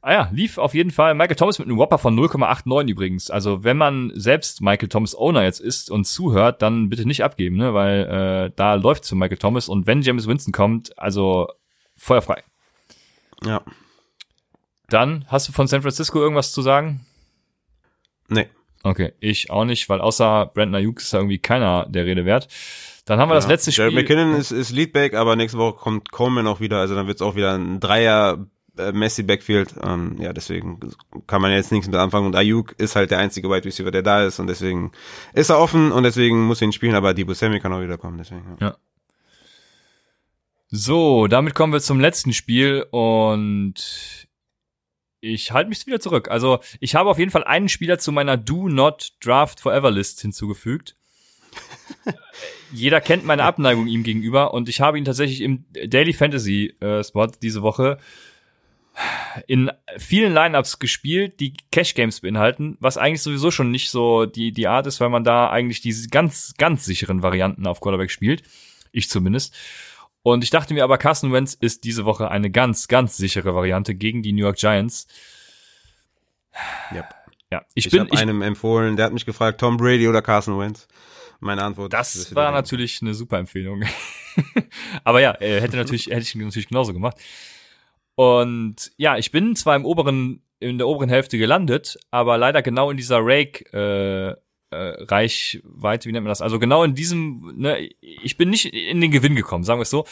Ah ja, lief auf jeden Fall. Michael Thomas mit einem Whopper von 0,89 übrigens. Also wenn man selbst Michael Thomas Owner jetzt ist und zuhört, dann bitte nicht abgeben, ne? weil äh, da läuft für Michael Thomas und wenn James Winston kommt, also feuerfrei. Ja. Dann hast du von San Francisco irgendwas zu sagen? Nee. Okay, ich auch nicht, weil außer Brandon Ayuk ist da irgendwie keiner der Rede wert. Dann haben wir ja, das letzte Spiel. Jared McKinnon ist, ist Leadback, aber nächste Woche kommt Coleman auch wieder, also dann wird es auch wieder ein Dreier äh, Messi Backfield. Ähm, ja, deswegen kann man jetzt nichts mit anfangen. Und Ayuk ist halt der einzige Wide Receiver, der da ist und deswegen ist er offen und deswegen muss er ihn spielen, aber Debo Sammy kann auch wieder kommen, deswegen. Ja. ja. So, damit kommen wir zum letzten Spiel und ich halte mich wieder zurück. Also ich habe auf jeden Fall einen Spieler zu meiner Do Not Draft Forever List hinzugefügt. (laughs) Jeder kennt meine Abneigung ihm gegenüber und ich habe ihn tatsächlich im Daily Fantasy äh, Spot diese Woche in vielen Lineups gespielt, die Cash Games beinhalten, was eigentlich sowieso schon nicht so die die Art ist, weil man da eigentlich diese ganz ganz sicheren Varianten auf Quarterback spielt. Ich zumindest. Und ich dachte mir aber, Carson Wentz ist diese Woche eine ganz, ganz sichere Variante gegen die New York Giants. Yep. Ja, ich, ich bin ich, einem empfohlen, der hat mich gefragt, Tom Brady oder Carson Wentz. Meine Antwort. Das war natürlich eine super Empfehlung. (laughs) aber ja, er hätte natürlich hätte ich natürlich genauso gemacht. Und ja, ich bin zwar im oberen in der oberen Hälfte gelandet, aber leider genau in dieser Rake äh, äh, Reichweite, wie nennt man das? Also genau in diesem, ne, ich bin nicht in den Gewinn gekommen, sagen wir es so.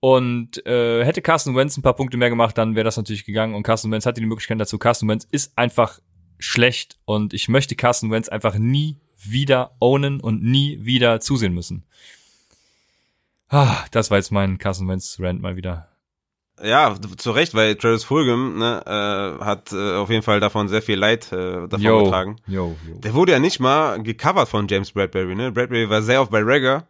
Und äh, hätte Carsten Wentz ein paar Punkte mehr gemacht, dann wäre das natürlich gegangen. Und Carsten Wentz hatte die Möglichkeit dazu. Carsten Wentz ist einfach schlecht und ich möchte Carsten Wentz einfach nie wieder ownen und nie wieder zusehen müssen. Ah, das war jetzt mein Carsten Wentz Rant mal wieder. Ja, zu Recht, weil Travis Fulgham ne, äh, hat äh, auf jeden Fall davon sehr viel Leid äh, davon yo, getragen. Yo, yo. Der wurde ja nicht mal gecovert von James Bradbury. Ne? Bradbury war sehr oft bei Regger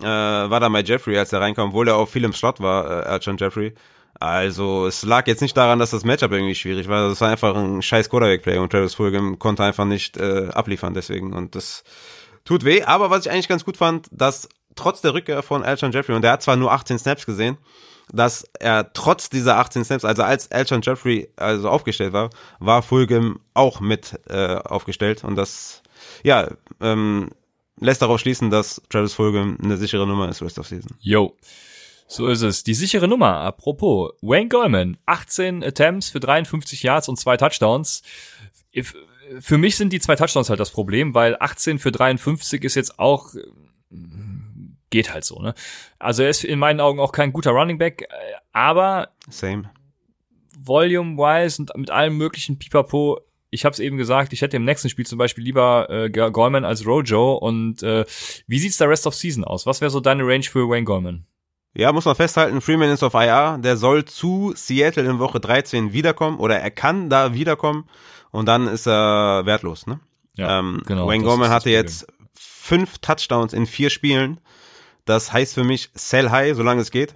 äh, war da Mike Jeffrey, als er reinkam, obwohl er auch viel im Slot war, äh, Alshon Jeffrey. Also es lag jetzt nicht daran, dass das Matchup irgendwie schwierig war. Das war einfach ein scheiß Quarterback-Play und Travis Fulgham konnte einfach nicht äh, abliefern deswegen. Und das tut weh. Aber was ich eigentlich ganz gut fand, dass trotz der Rückkehr von Alshon Jeffrey, und der hat zwar nur 18 Snaps gesehen, dass er trotz dieser 18 Snaps, also als Alshon Jeffrey also aufgestellt war, war Fulgham auch mit äh, aufgestellt. Und das, ja, ähm, lässt darauf schließen, dass Travis Fulgham eine sichere Nummer ist Rest of Season. Yo. So ist es. Die sichere Nummer. Apropos, Wayne Goldman, 18 Attempts für 53 Yards und zwei Touchdowns. Für mich sind die zwei Touchdowns halt das Problem, weil 18 für 53 ist jetzt auch geht halt so, ne? Also er ist in meinen Augen auch kein guter Running Back, aber Same. Volume-wise und mit allem möglichen Pipapo ich habe es eben gesagt, ich hätte im nächsten Spiel zum Beispiel lieber äh, Goldman als Rojo. Und äh, wie sieht's da Rest of Season aus? Was wäre so deine Range für Wayne Goldman? Ja, muss man festhalten, Freeman ist auf IR, der soll zu Seattle in Woche 13 wiederkommen oder er kann da wiederkommen und dann ist er wertlos, ne? Ja, ähm, genau. Wayne Goldman hatte jetzt fünf Touchdowns in vier Spielen. Das heißt für mich sell high, solange es geht.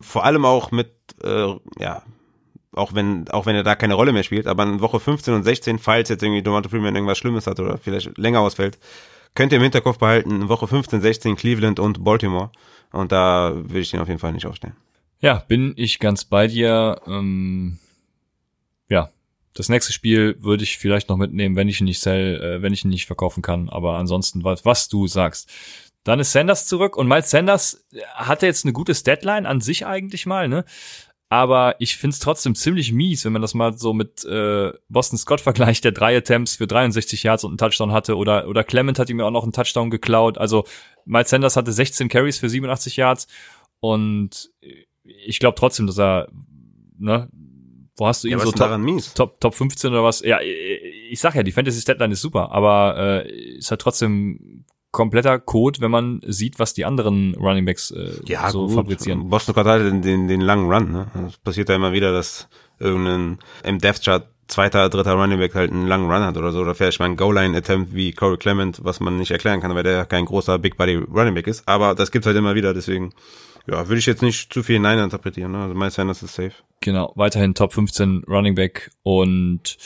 Vor allem auch mit, äh, ja, auch wenn, auch wenn er da keine Rolle mehr spielt, aber in Woche 15 und 16, falls jetzt irgendwie Devonta Freeman irgendwas Schlimmes hat oder vielleicht länger ausfällt, könnt ihr im Hinterkopf behalten, in Woche 15, 16 Cleveland und Baltimore. Und da will ich den auf jeden Fall nicht aufstellen. Ja, bin ich ganz bei dir. Ähm, ja, das nächste Spiel würde ich vielleicht noch mitnehmen, wenn ich ihn nicht sell, äh, wenn ich ihn nicht verkaufen kann. Aber ansonsten, was, was du sagst. Dann ist Sanders zurück und Miles Sanders hatte jetzt eine gute Deadline an sich eigentlich mal, ne? aber ich find's trotzdem ziemlich mies, wenn man das mal so mit äh, Boston Scott vergleicht, der drei Attempts für 63 Yards und einen Touchdown hatte, oder oder Clement hat ihm ja auch noch einen Touchdown geklaut. Also Miles Sanders hatte 16 Carries für 87 Yards und ich glaube trotzdem, dass er, ne, wo hast du ihn ja, so top, mies? top Top 15 oder was? Ja, ich sag ja, die Fantasy Statline ist super, aber äh, ist halt trotzdem kompletter Code, wenn man sieht, was die anderen Running Backs äh, ja, so gut. fabrizieren. Boston hat den, den, den langen Run. Ne? Es passiert ja immer wieder, dass irgendein im Death Chart zweiter, dritter Running Back halt einen langen Run hat oder so. Oder vielleicht mal ein Goal-Line-Attempt wie Corey Clement, was man nicht erklären kann, weil der kein großer Big Body Running Back ist. Aber das gibt's halt immer wieder, deswegen ja, würde ich jetzt nicht zu viel Nein interpretieren. Ne? Also mein Sanders ist safe. Genau, weiterhin Top 15 Running Back und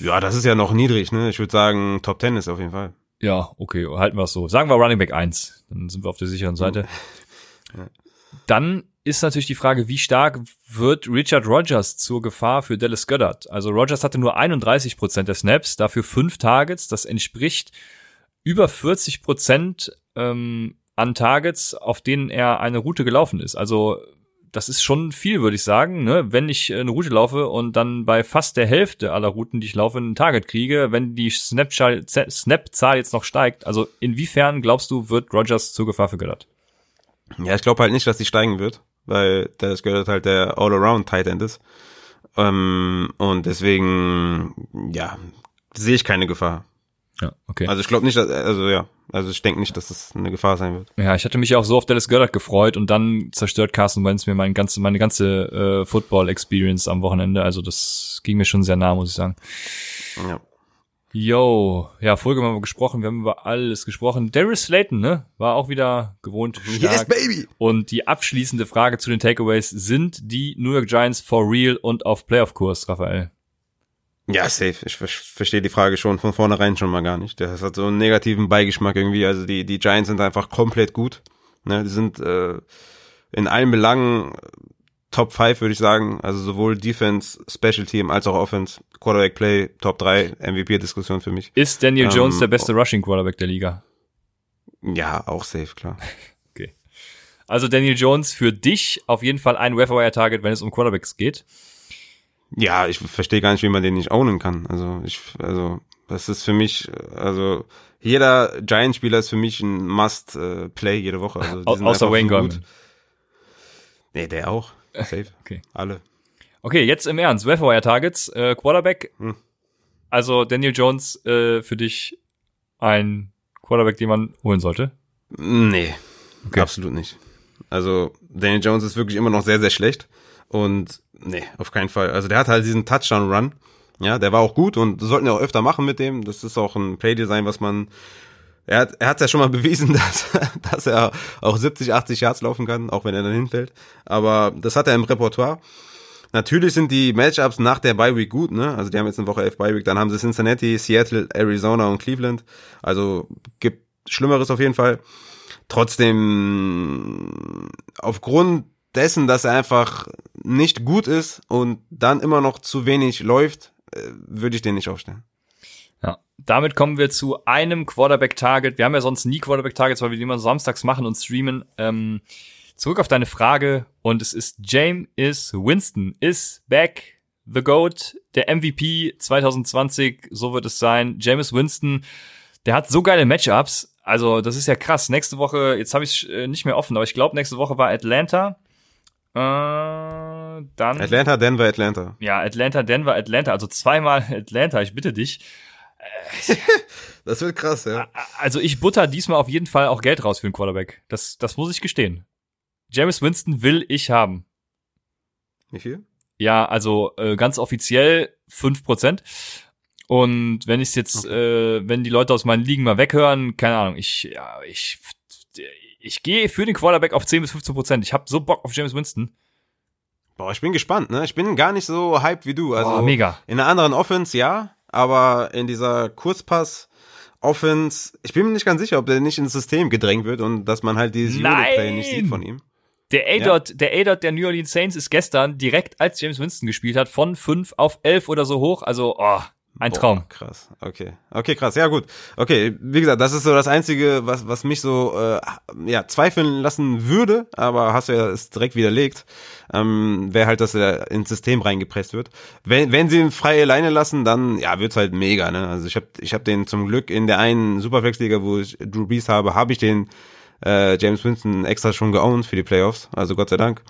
ja, das ist ja noch niedrig, ne? Ich würde sagen, Top 10 ist auf jeden Fall. Ja, okay, halten wir es so. Sagen wir Running Back 1, dann sind wir auf der sicheren Seite. (laughs) Ja. Dann ist natürlich die Frage, wie stark wird Richard Rogers zur Gefahr für Dallas Goddard? Also Rogers hatte nur 31 Prozent der Snaps, dafür fünf Targets. Das entspricht über 40 Prozent ähm, an Targets, auf denen er eine Route gelaufen ist. Also das ist schon viel, würde ich sagen, ne? wenn ich eine Route laufe und dann bei fast der Hälfte aller Routen, die ich laufe, ein Target kriege, wenn die Snap-Zahl Snap jetzt noch steigt. Also inwiefern glaubst du, wird Rogers zur Gefahr für Goddard? Ja, ich glaube halt nicht, dass die steigen wird, weil das Goddard halt der All-Around-Tight End ist. Ähm, und deswegen, ja, sehe ich keine Gefahr. Ja, okay. Also ich glaube nicht, dass, also ja, also ich denke nicht, dass das eine Gefahr sein wird. Ja, ich hatte mich auch so auf Dallas Goddard gefreut und dann zerstört Carson Wentz mir meine ganze, meine ganze äh, Football-Experience am Wochenende. Also das ging mir schon sehr nah, muss ich sagen. Ja. Yo, ja, Folge haben wir gesprochen, wir haben über alles gesprochen. Darius Slayton, ne, war auch wieder gewohnt stark. Yes, baby! Und die abschließende Frage zu den Takeaways, sind die New York Giants for real und auf Playoff-Kurs, Raphael? Ja, safe. Ich verstehe die Frage schon von vornherein schon mal gar nicht. Das hat so einen negativen Beigeschmack irgendwie. Also die, die Giants sind einfach komplett gut. Ne, die sind äh, in allen Belangen Top 5, würde ich sagen. Also sowohl Defense, Special Team als auch Offense, Quarterback Play, Top 3, MVP-Diskussion für mich. Ist Daniel ähm, Jones der beste Rushing Quarterback der Liga? Ja, auch safe, klar. (laughs) okay. Also Daniel Jones für dich auf jeden Fall ein Wire-Target, wenn es um Quarterbacks geht. Ja, ich verstehe gar nicht, wie man den nicht ownen kann. Also ich, also das ist für mich, also jeder Giant-Spieler ist für mich ein Must-Play jede Woche. Also Au außer Wayne Gorman. Nee, der auch. Safe. (laughs) okay. Alle. Okay, jetzt im Ernst. Wire Targets, äh, Quarterback. Hm. Also Daniel Jones äh, für dich ein Quarterback, den man holen sollte? Nee, okay. absolut nicht. Also Daniel Jones ist wirklich immer noch sehr, sehr schlecht. Und nee, auf keinen Fall. Also der hat halt diesen Touchdown-Run. Ja, der war auch gut und sollten ja auch öfter machen mit dem. Das ist auch ein Playdesign, was man Er hat er hat's ja schon mal (laughs) bewiesen, dass, dass er auch 70, 80 Yards laufen kann, auch wenn er dann hinfällt. Aber das hat er im Repertoire. Natürlich sind die Matchups nach der Bye Week gut, ne? Also die haben jetzt eine Woche 11 Bye Week, dann haben sie Cincinnati, Seattle, Arizona und Cleveland. Also gibt Schlimmeres auf jeden Fall. Trotzdem aufgrund dessen, dass er einfach nicht gut ist und dann immer noch zu wenig läuft, äh, würde ich den nicht aufstellen. Ja, damit kommen wir zu einem Quarterback-Target. Wir haben ja sonst nie Quarterback-Targets, weil wir die immer samstags machen und streamen. Ähm, zurück auf deine Frage und es ist James is Winston is back. The GOAT, der MVP 2020, so wird es sein. James Winston, der hat so geile Matchups. Also, das ist ja krass. Nächste Woche, jetzt habe ich äh, nicht mehr offen, aber ich glaube, nächste Woche war Atlanta. Äh, dann. Atlanta, Denver, Atlanta. Ja, Atlanta, Denver, Atlanta. Also zweimal (laughs) Atlanta, ich bitte dich. (laughs) Das wird krass, ja. Also ich butter diesmal auf jeden Fall auch Geld raus für den Quarterback. Das, das muss ich gestehen. James Winston will ich haben. Wie viel? Ja, also äh, ganz offiziell fünf Prozent. Und wenn ich jetzt, okay. äh, wenn die Leute aus meinen Ligen mal weghören, keine Ahnung, ich, ja, ich, ich gehe für den Quarterback auf 10 bis 15 Prozent. Ich habe so Bock auf James Winston. Boah, ich bin gespannt, ne? Ich bin gar nicht so hyped wie du. Also Boah, mega. In einer anderen Offense, ja, aber in dieser Kurzpass Offense, ich bin mir nicht ganz sicher, ob der nicht ins System gedrängt wird und dass man halt dieses Euro-Play nicht sieht von ihm. Der A-Dot, ja. der A-Dot der New Orleans Saints ist gestern direkt als James Winston gespielt hat von 5 auf 11 oder so hoch, also oh, ein Boah, Traum. Krass. Okay. Okay, krass. Ja, gut. Okay, wie gesagt, das ist so das einzige, was was mich so äh, ja, zweifeln lassen würde, aber hast du ja es direkt widerlegt. Ähm, wäre halt, dass er ins System reingepresst wird. Wenn wenn sie ihn frei alleine lassen, dann ja, wird's halt mega, ne? Also ich habe ich habe den zum Glück in der einen Superflex Liga, wo ich Drew Brees habe, habe ich den äh, James Winston extra schon geowned für die Playoffs, also Gott sei Dank.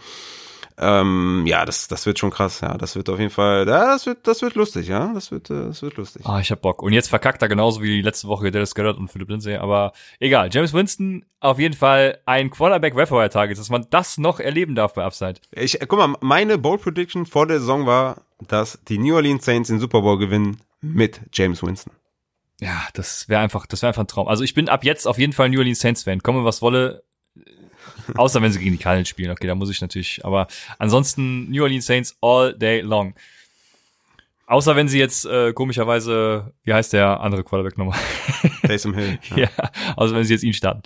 Ähm, ja, das, das wird schon krass, ja. Das wird auf jeden Fall, ja, das wird, das wird lustig, ja. Das wird, äh, das wird lustig. Ah, ich hab Bock. Und jetzt verkackt er genauso wie letzte Woche Dallas Goddard und Philip Lindsay, aber egal. James Winston auf jeden Fall ein Quarterback Webfire Target, dass man das noch erleben darf bei Upside. Ich, guck mal, meine Bold Prediction vor der Saison war, dass die New Orleans Saints den Super Bowl gewinnen mit James Winston. Ja, das wäre einfach, das wäre einfach ein Traum. Also ich bin ab jetzt auf jeden Fall New Orleans Saints Fan. Komme was wolle, Außer wenn sie gegen die Cardinals spielen. Okay, da muss ich natürlich. Aber ansonsten New Orleans Saints all day long. Außer wenn sie jetzt äh, komischerweise, wie heißt der andere Quarterback nochmal? (laughs) Taysom Hill. Ja. ja, außer wenn sie jetzt ihn starten.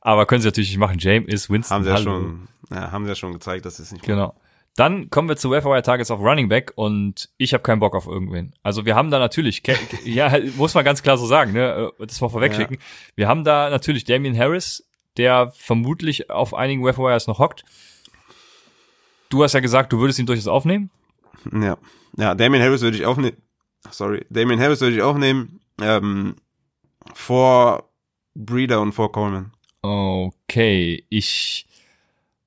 Aber können sie natürlich nicht machen. James ist Winston. Haben sie ja schon, ja, haben sie ja schon gezeigt, dass es nicht Genau. Dann kommen wir zu Wire Targets auf Running Back und ich habe keinen Bock auf irgendwen. Also wir haben da natürlich, (laughs) ja, muss man ganz klar so sagen, ne, äh, das mal vorwegschicken. Ja. Wir haben da natürlich Damian Harris, der vermutlich auf einigen Webwires noch hockt. Du hast ja gesagt, du würdest ihn durchaus aufnehmen. Ja, ja, Damien Harris würde ich aufnehmen. Sorry, Damien Harris würde ich aufnehmen. Ähm, vor Breeder und vor Coleman. Okay, ich.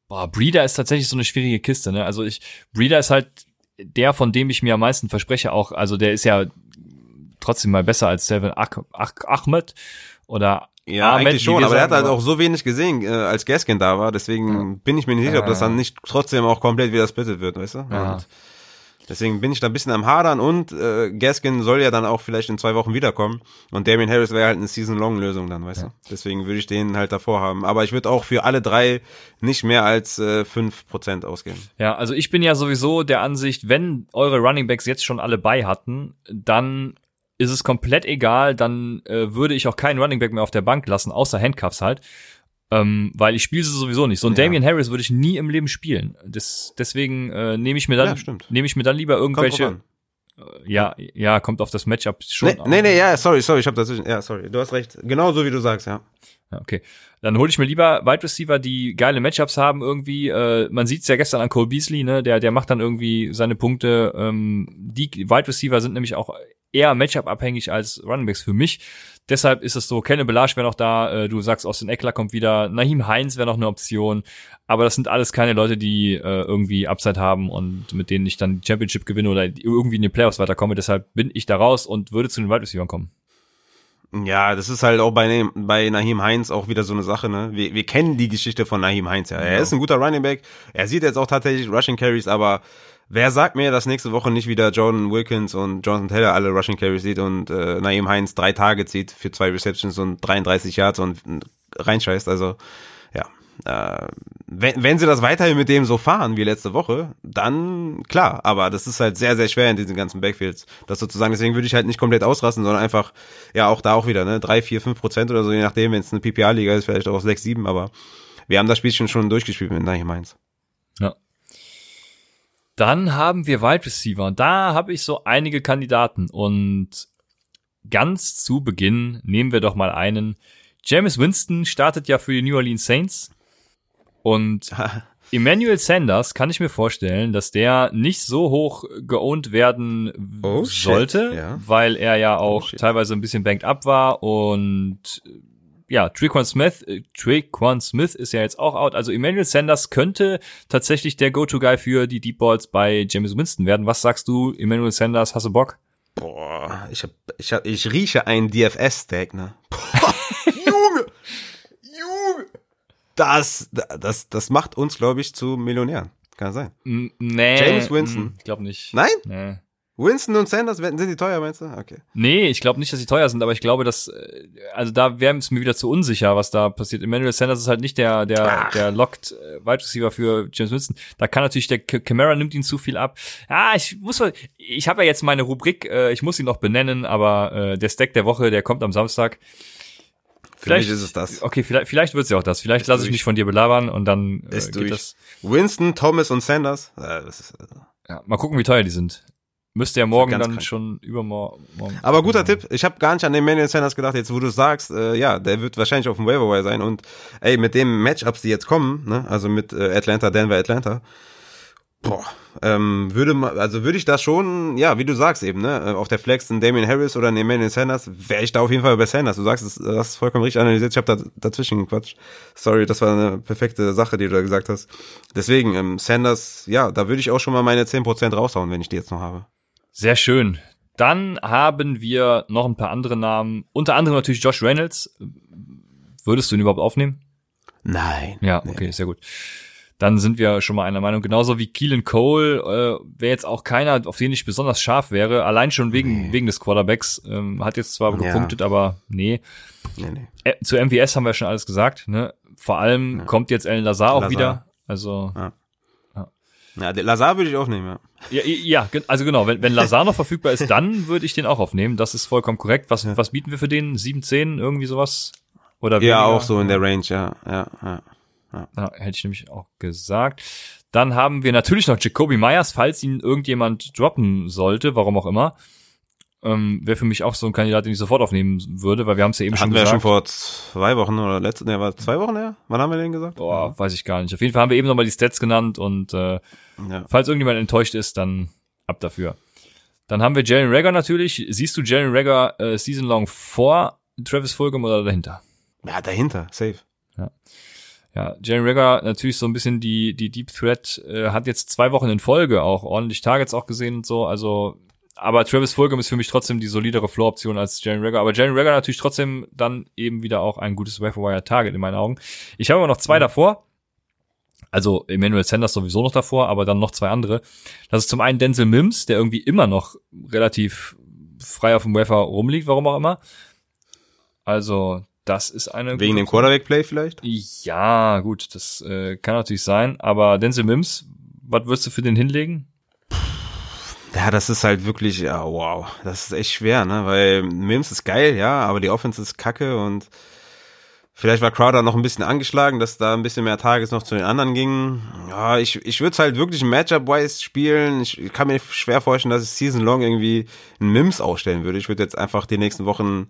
Boah, Breeder ist tatsächlich so eine schwierige Kiste, ne? Also ich, Breeder ist halt der, von dem ich mir am meisten verspreche, auch, also der ist ja trotzdem mal besser als Seven Ahmed oder ja, Ahmed, eigentlich schon, aber er hat halt auch so wenig gesehen, äh, als Gaskin da war, deswegen ja. bin ich mir nicht sicher, ob das dann nicht trotzdem auch komplett wieder splittet wird, weißt du? Ja. Und deswegen bin ich da ein bisschen am Hadern und äh, Gaskin soll ja dann auch vielleicht in zwei Wochen wiederkommen und Damian Harris wäre halt eine Season-Long-Lösung dann, weißt ja. du? Deswegen würde ich den halt davor haben. Aber ich würde auch für alle drei nicht mehr als äh, 5% ausgeben. Ja, also ich bin ja sowieso der Ansicht, wenn eure Running Backs jetzt schon alle bei hatten, dann ist es komplett egal, dann äh, würde ich auch keinen Running Back mehr auf der Bank lassen, außer Handcuffs halt. Ähm, weil ich spiele sie sowieso nicht. So ein ja. Damian Harris würde ich nie im Leben spielen. Das, deswegen äh, nehme ich mir dann ja, nehme ich mir dann lieber irgendwelche. Äh, ja, ja, kommt auf das Matchup schon. Nee, nee, nee, ja, sorry, sorry, ich habe dazwischen. Ja, sorry, du hast recht. Genau so wie du sagst, ja. Ja, okay. Dann hole ich mir lieber Wide Receiver, die geile Matchups haben irgendwie. Äh, man sieht es ja gestern an Cole Beasley, ne? Der, der macht dann irgendwie seine Punkte. Ähm, die Wide Receiver sind nämlich auch eher Matchup-abhängig als Runningbacks für mich. Deshalb ist es so, Kenne Belage wäre noch da, äh, du sagst, Austin Eckler kommt wieder, Nahim Heinz wäre noch eine Option, aber das sind alles keine Leute, die äh, irgendwie Upside haben und mit denen ich dann die Championship gewinne oder irgendwie in die Playoffs weiterkomme. Deshalb bin ich da raus und würde zu den Wide Receivers kommen. Ja, das ist halt auch bei, bei Nahim Heinz auch wieder so eine Sache, ne? Wir, wir kennen die Geschichte von Nahim Heinz, ja. Er ja. ist ein guter Running Back. Er sieht jetzt auch tatsächlich Rushing Carries, aber Wer sagt mir, dass nächste Woche nicht wieder Jordan Wilkins und Jonathan Taylor alle Rushing Carries sieht und äh, Naeem Heinz drei Tage zieht für zwei Receptions und 33 Yards und reinscheißt? Also ja, äh, wenn, wenn sie das weiterhin mit dem so fahren wie letzte Woche, dann klar. Aber das ist halt sehr, sehr schwer in diesen ganzen Backfields, das sozusagen. Deswegen würde ich halt nicht komplett ausrasten, sondern einfach, ja, auch da auch wieder, ne, drei, vier, fünf Prozent oder so, je nachdem, wenn es eine PPA-Liga ist, vielleicht auch sechs, sieben, aber wir haben das Spielchen schon durchgespielt mit Naeem Heinz. Ja. Dann haben wir Wide Receiver. Da habe ich so einige Kandidaten und ganz zu Beginn nehmen wir doch mal einen. James Winston startet ja für die New Orleans Saints und (laughs) Emmanuel Sanders kann ich mir vorstellen, dass der nicht so hoch geowned werden Oh, sollte, shit, ja. weil er ja auch shit. teilweise ein bisschen banked up war und ja, Traquan Smith, äh, Traquan Smith ist ja jetzt auch out. Also Emmanuel Sanders könnte tatsächlich der Go-To-Guy für die Deep Balls bei James Winston werden. Was sagst du, Emmanuel Sanders, hast du Bock? Boah, ich hab, ich hab, ich rieche einen DFS-Stack, ne? Boah, (laughs) Junge! Junge! Das, das, das macht uns, glaube ich, zu Millionären. Kann sein. Nee. James Winston. Ich glaube nicht. Nein? Nee. Winston und Sanders, sind die teuer, meinst du? Okay. Nee, ich glaube nicht, dass sie teuer sind, aber ich glaube, dass, äh, also da wäre es mir wieder zu unsicher, was da passiert. Emmanuel Sanders ist halt nicht der, der, Ach. der locked äh, Wide Receiver für James Winston. Da kann natürlich der Camara nimmt ihn zu viel ab. Ja, ich muss mal, ich habe ja jetzt meine Rubrik, äh, ich muss ihn noch benennen, aber äh, der Stack der Woche, der kommt am Samstag. Für mich ist es das. Okay, vielleicht, vielleicht wird's ja auch das. Vielleicht lasse ich mich von dir belabern und dann äh, Ist geht durch. das. Winston, Thomas und Sanders. Äh, das ist, Ja, mal gucken, wie teuer die sind. Müsste ja morgen dann krank. schon übermorgen. morgen- aber guter Tipp. Ich habe gar nicht an den Emmanuel Sanders gedacht. Jetzt, wo du sagst, äh, ja, der wird wahrscheinlich auf dem Waiver Wire sein. Und ey, mit dem Matchups, die jetzt kommen, ne, also mit äh, Atlanta, Denver, Atlanta, boah, ähm, würde ma- also würde ich da schon, ja, wie du sagst eben, ne, äh, auf der Flex ein Damien Harris oder ein Emmanuel Sanders, wäre ich da auf jeden Fall bei Sanders. Du sagst, es, das ist vollkommen richtig analysiert. Ich habe da dazwischen gequatscht. Sorry, das war eine perfekte Sache, die du da gesagt hast. Deswegen, ähm, Sanders, ja, da würde ich auch schon mal meine 10% raushauen, wenn ich die jetzt noch habe. Sehr schön. Dann haben wir noch ein paar andere Namen. Unter anderem natürlich Josh Reynolds. Würdest du ihn überhaupt aufnehmen? Nein. Ja, okay, sehr gut. Dann sind wir schon mal einer Meinung. Genauso wie Keelan Cole äh, wäre jetzt auch keiner, auf den ich besonders scharf wäre. Allein schon wegen, Nee. wegen des Quarterbacks. Ähm, hat jetzt zwar Ja. gepunktet, aber nee. Nee, nee. Äh, zu MVS haben wir schon alles gesagt. Ne? Vor allem Ja. kommt jetzt Ellen Lazar auch Lazar. wieder. Also Ja, den Lazar würde ich aufnehmen, ja. Ja, ja, gen- also genau, wenn, wenn Lazar noch verfügbar ist, dann würde ich den auch aufnehmen. Das ist vollkommen korrekt. Was, Ja. was bieten wir für den? 7, 10, irgendwie sowas? Oder Ja, weniger? auch so in der Range, ja, ja, ja. Ja, hätte ich nämlich auch gesagt. Dann haben wir natürlich noch Jacoby Myers, falls ihn irgendjemand droppen sollte, warum auch immer. Ähm, Wäre für mich auch so ein Kandidat, den ich sofort aufnehmen würde, weil wir haben es ja eben Hatten schon wir ja schon gesagt. vor zwei Wochen oder letzte, ne, war zwei Wochen her? Wann haben wir den gesagt? Boah, weiß ich gar nicht. Auf jeden Fall haben wir eben nochmal die Stats genannt und äh, Ja. Falls irgendjemand enttäuscht ist, dann ab dafür. Dann haben wir Jalen Rager natürlich. Siehst du Jalen Rager äh, Season Long vor Travis Fulgham oder dahinter? Ja, dahinter, safe. Ja, Jalen Rager natürlich so ein bisschen die die Deep Threat äh, hat jetzt zwei Wochen in Folge auch ordentlich Targets auch gesehen und so. Also, aber Travis Fulgham ist für mich trotzdem die solidere Floor-Option als Jalen Rager. Aber Jalen Rager natürlich trotzdem dann eben wieder auch ein gutes Wire Target in meinen Augen. Ich habe aber noch zwei davor. Also Emmanuel Sanders sowieso noch davor, aber dann noch zwei andere. Das ist zum einen Denzel Mims, der irgendwie immer noch relativ frei auf dem Wafer rumliegt, warum auch immer. Also, das ist eine Wegen dem Quarterback-Play vielleicht? ja, gut, das äh, kann natürlich sein. Aber Denzel Mims, was würdest du für den hinlegen? Ja, das ist halt wirklich, ja, wow. Das ist echt schwer, ne? Weil Mims ist geil, ja, aber die Offense ist kacke und vielleicht war Crowder noch ein bisschen angeschlagen, dass da ein bisschen mehr Tages noch zu den anderen ging. Ja, ich, ich würde es halt wirklich Matchup-wise spielen. Ich kann mir schwer vorstellen, dass ich Season Long irgendwie einen Mims aufstellen würde. Ich würde jetzt einfach die nächsten Wochen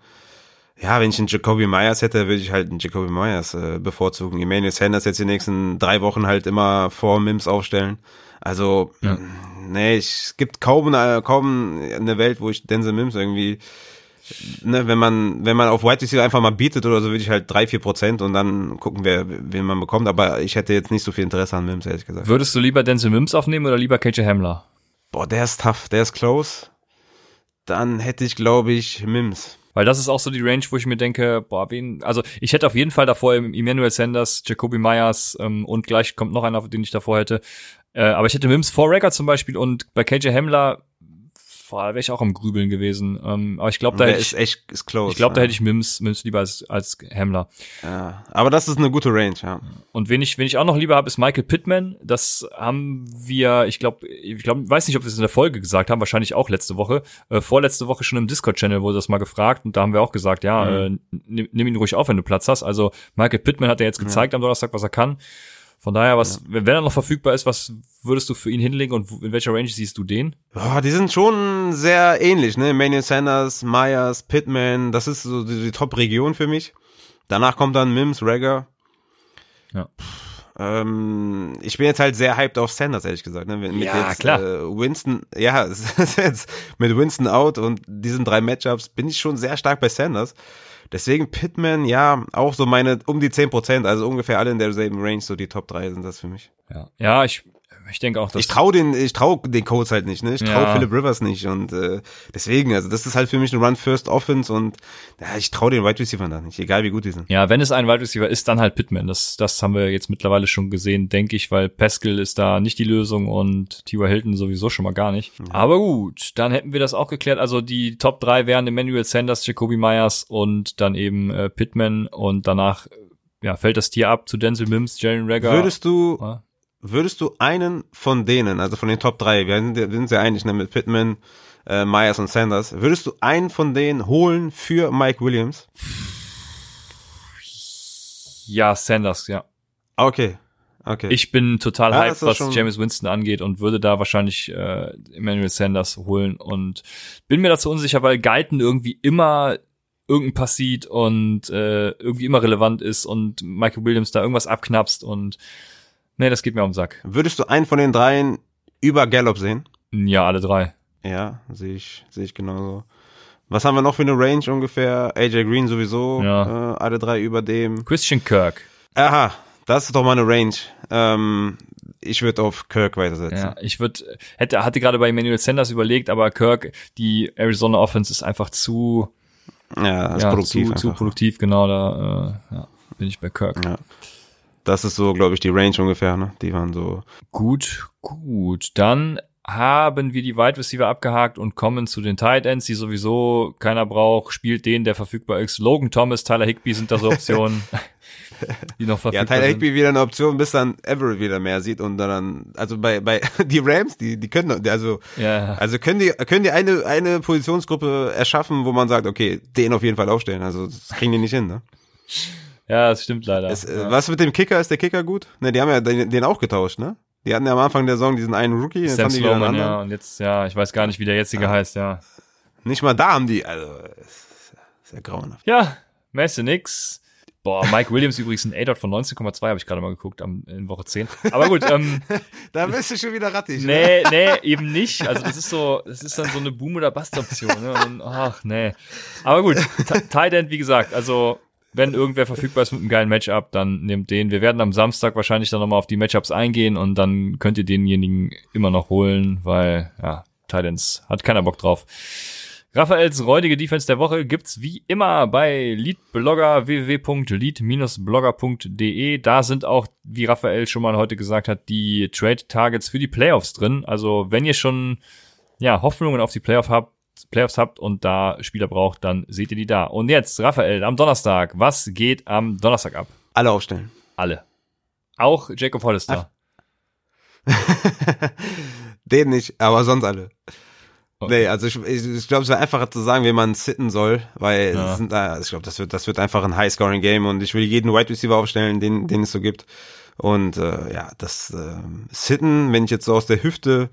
ja, wenn ich einen Jacoby Myers hätte, würde ich halt einen Jacoby Myers äh, bevorzugen. Emmanuel Sanders jetzt die nächsten drei Wochen halt immer vor Mims aufstellen. Also, Ja. nee, ich, es gibt kaum, eine- kaum eine Welt, wo ich Denzel Mims irgendwie, ne, wenn man, wenn man auf White Receiver einfach mal bietet oder so, würde ich halt drei, vier Prozent und dann gucken, wer, wen man bekommt. Aber ich hätte jetzt nicht so viel Interesse an Mims, ehrlich gesagt. Würdest du lieber Denzel Mims aufnehmen oder lieber KJ Hamler? Boah, der ist tough, der ist close. Dann hätte ich, glaube ich, Mims. Weil das ist auch so die Range, wo ich mir denke, boah, wen, also ich hätte auf jeden Fall davor Emmanuel Sanders, Jacoby Myers ähm, und gleich kommt noch einer, den ich davor hätte. Äh, aber ich hätte Mims vor Rager zum Beispiel und bei KJ Hamler boah, wäre ich auch am Grübeln gewesen. Ähm, aber ich glaube, da hätte ist ich, echt ist close. ich glaube, da ja. hätte ich Mims, Mims lieber als, als Hamler. ja. Aber das ist eine gute Range, ja. Und wen ich, wen ich auch noch lieber habe, ist Michael Pittman. Das haben wir, ich glaube, ich glaube, weiß nicht, ob wir es in der Folge gesagt haben, wahrscheinlich auch letzte Woche. Äh, vorletzte Woche schon im Discord-Channel wurde das mal gefragt und da haben wir auch gesagt, ja, Mhm. äh, nimm, nimm ihn ruhig auf, wenn du Platz hast. Also Michael Pittman hat ja jetzt gezeigt am Donnerstag, was er kann. Von daher, was, wenn er noch verfügbar ist, was würdest du für ihn hinlegen und in welcher Range siehst du den? Boah, die sind schon sehr ähnlich, ne? Emmanuel Sanders, Myers, Pittman, das ist so die, die Top-Region für mich. Danach kommt dann Mims, Rager. Ja. Ähm, ich bin jetzt halt sehr hyped auf Sanders, ehrlich gesagt. Ne? Mit Ja, jetzt, klar. Äh, Winston, ja, (laughs) jetzt mit Winston out und diesen drei Matchups bin ich schon sehr stark bei Sanders. Deswegen Pittman, ja, auch so meine um die 10%, also ungefähr alle in derselben Range, so die Top 3 sind das für mich. Ja, ja ich, ich denke auch, dass Ich traue den, ich trau den Codes halt nicht, ne? Ich traue Ja. Philip Rivers nicht und äh, deswegen, also das ist halt für mich eine Run First Offense und ja, ich traue den Wide Receiver da nicht, egal wie gut die sind. Ja, wenn es ein Wide Receiver ist, dann halt Pittman. Das, das haben wir jetzt mittlerweile schon gesehen, denke ich, weil Pascal ist da nicht die Lösung und T.Y. Hilton sowieso schon mal gar nicht. Aber gut, dann hätten wir das auch geklärt. Also die Top 3 wären Emmanuel Sanders, Jacoby Myers und dann eben äh, Pittman und danach ja, fällt das Tier ab zu Denzel Mims, Jalen Rager. Würdest du, Ja. Würdest du einen von denen, also von den Top 3, wir sind, wir sind sehr einig ne, mit Pittman, äh, Myers und Sanders, würdest du einen von denen holen für Mike Williams? ja, Sanders, ja. Okay, okay. Ich bin total Ja, hyped, was James Winston angeht und würde da wahrscheinlich äh, Emmanuel Sanders holen und bin mir dazu unsicher, weil Guyton irgendwie immer irgendein Pass sieht und äh, irgendwie immer relevant ist und Michael Williams da irgendwas abknapst und nee, das geht mir um den Sack. würdest du einen von den dreien über Gallup sehen? Ja, alle drei. Ja, sehe ich, sehe ich genauso. Was haben wir noch für eine Range ungefähr? AJ Green sowieso, Ja. äh, alle drei über dem. Christian Kirk. Aha, das ist doch mal eine Range. Ähm, ich würde auf Kirk weitersetzen. Ja, ich würde hätte hatte gerade bei Emmanuel Sanders überlegt, aber Kirk, die Arizona Offense ist einfach zu Ja, ja, produktiv. zu, zu produktiv, genau, da äh, ja, bin ich bei Kirk. Ja. Das ist so, glaube ich, die Range ungefähr, ne? Die waren so. Gut, gut. Dann haben wir die Wide Receiver abgehakt und kommen zu den Tight Ends, die sowieso keiner braucht. Spielt den, der verfügbar ist. Logan Thomas, Tyler Higby sind da so Optionen, (laughs) die noch Ja, verfügbar Tyler sind. Higby wieder eine Option, bis dann Everett wieder mehr sieht und dann, also bei, bei, (laughs) die Rams, die, die können, also, Ja, also können die, können die eine, eine Positionsgruppe erschaffen, wo man sagt, okay, den auf jeden Fall aufstellen. Also, das kriegen die nicht hin, ne? Ja, das stimmt leider. Es, äh, ja. Was mit dem Kicker? Ist der Kicker gut? Ne, die haben ja den, den auch getauscht, ne? Die hatten ja am Anfang der Saison diesen einen Rookie, jetzt Sam haben die wieder einen Sloman, anderen. ja, und jetzt, ja, ich weiß gar nicht, wie der jetzige heißt, ja. Nicht mal da haben die, also, ist ist ja grauenhaft. Ja, Messe nix. Boah, Mike Williams (laughs) übrigens ein A-Dot von 19,2 habe ich gerade mal geguckt am, in Woche 10. Aber gut, ähm, (laughs) Da bist du schon wieder rattig. ne? Nee, nee, eben nicht. Also das ist so, das ist dann so eine Boom- oder Bust-Option. Ne? Und ach, nee. Aber gut, Tight End, wie gesagt, also wenn irgendwer verfügbar ist mit einem geilen Matchup, dann nehmt den. Wir werden am Samstag wahrscheinlich dann nochmal auf die Matchups eingehen und dann könnt ihr denjenigen immer noch holen, weil, ja, Tight Ends hat keiner Bock drauf. Raphaels räudige Defense der Woche gibt's wie immer bei Leadblogger www.lead-blogger.de. Da sind auch, wie Raphael schon mal heute gesagt hat, die Trade Targets für die Playoffs drin. Also wenn ihr schon ja Hoffnungen auf die Playoff habt, Playoffs habt und da Spieler braucht, dann seht ihr die da. Und jetzt Raphael am Donnerstag. Was geht am Donnerstag ab? Alle aufstellen. Alle. Auch Jacob Hollister. (laughs) Den nicht, aber sonst alle. Okay. Nee, also ich, ich, ich glaube, es wäre einfacher zu sagen, wie man sitten soll, weil Ja. sind, da- ich glaube, das wird, das wird einfach ein High-Scoring-Game und ich will jeden Wide Receiver aufstellen, den, den es so gibt. Und äh, ja, das äh, Sitten, wenn ich jetzt so aus der Hüfte,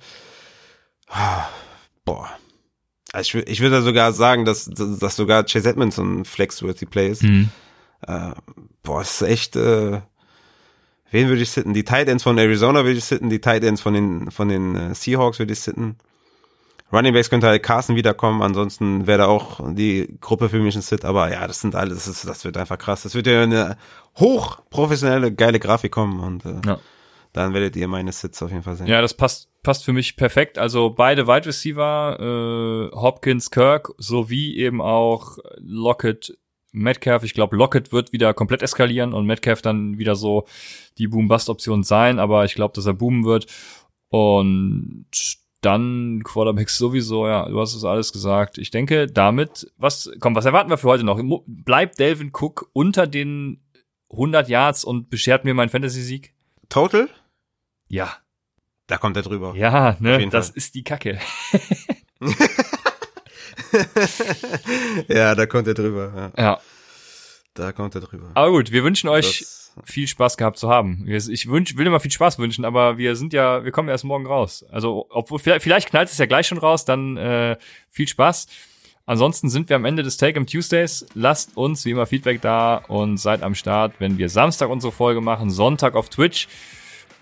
ah, boah. Also ich, ich würde sogar sagen, dass, dass sogar Chase Edmonds so ein Flex-worthy Play ist. Mhm. Äh, boah, es ist echt, äh, wen würde ich sitten? Die Tight Ends von Arizona würde ich sitten, die Tight Ends von den, von den äh, Seahawks würde ich sitten. Running Backs könnte halt Carson wiederkommen, ansonsten wäre da auch die Gruppe für mich ein Sit, aber ja, das sind alles, das, ist, das wird einfach krass. Das wird ja eine hochprofessionelle, geile Grafik kommen und äh, Ja. Dann werdet ihr meine Sits auf jeden Fall sehen. Ja, das passt, passt für mich perfekt. Also beide Wide Receiver, äh, Hopkins, Kirk, sowie eben auch Lockett, Metcalf. Ich glaube, Lockett wird wieder komplett eskalieren und Metcalf dann wieder so die Boom-Bust-Option sein, aber ich glaube, dass er boomen wird. Und dann Quarterbacks sowieso, ja, du hast es alles gesagt. Ich denke, damit, was, komm, was erwarten wir für heute noch? Bleibt Delvin Cook unter den 100 Yards und beschert mir meinen Fantasy-Sieg? Total? Ja. Da kommt er drüber. Ja, ne, das Fall. ist die Kacke. (laughs) ja, da kommt er drüber. Ja, Ja. da kommt er drüber. Aber gut, wir wünschen euch Das- viel Spaß gehabt zu haben. Ich wünsch, will immer viel Spaß wünschen, aber wir sind ja, wir kommen erst morgen raus. Also, obwohl, vielleicht, vielleicht knallt es ja gleich schon raus, dann äh, viel Spaß. Ansonsten sind wir am Ende des Take-Em Tuesdays. Lasst uns wie immer Feedback da und seid am Start, wenn wir Samstag unsere Folge machen, Sonntag auf Twitch.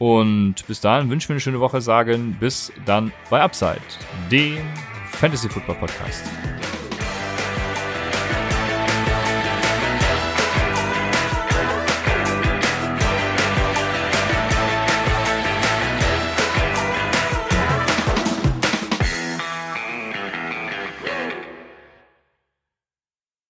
Und bis dahin wünschen wir eine schöne Woche, sagen bis dann bei Upside, dem Fantasy Football Podcast.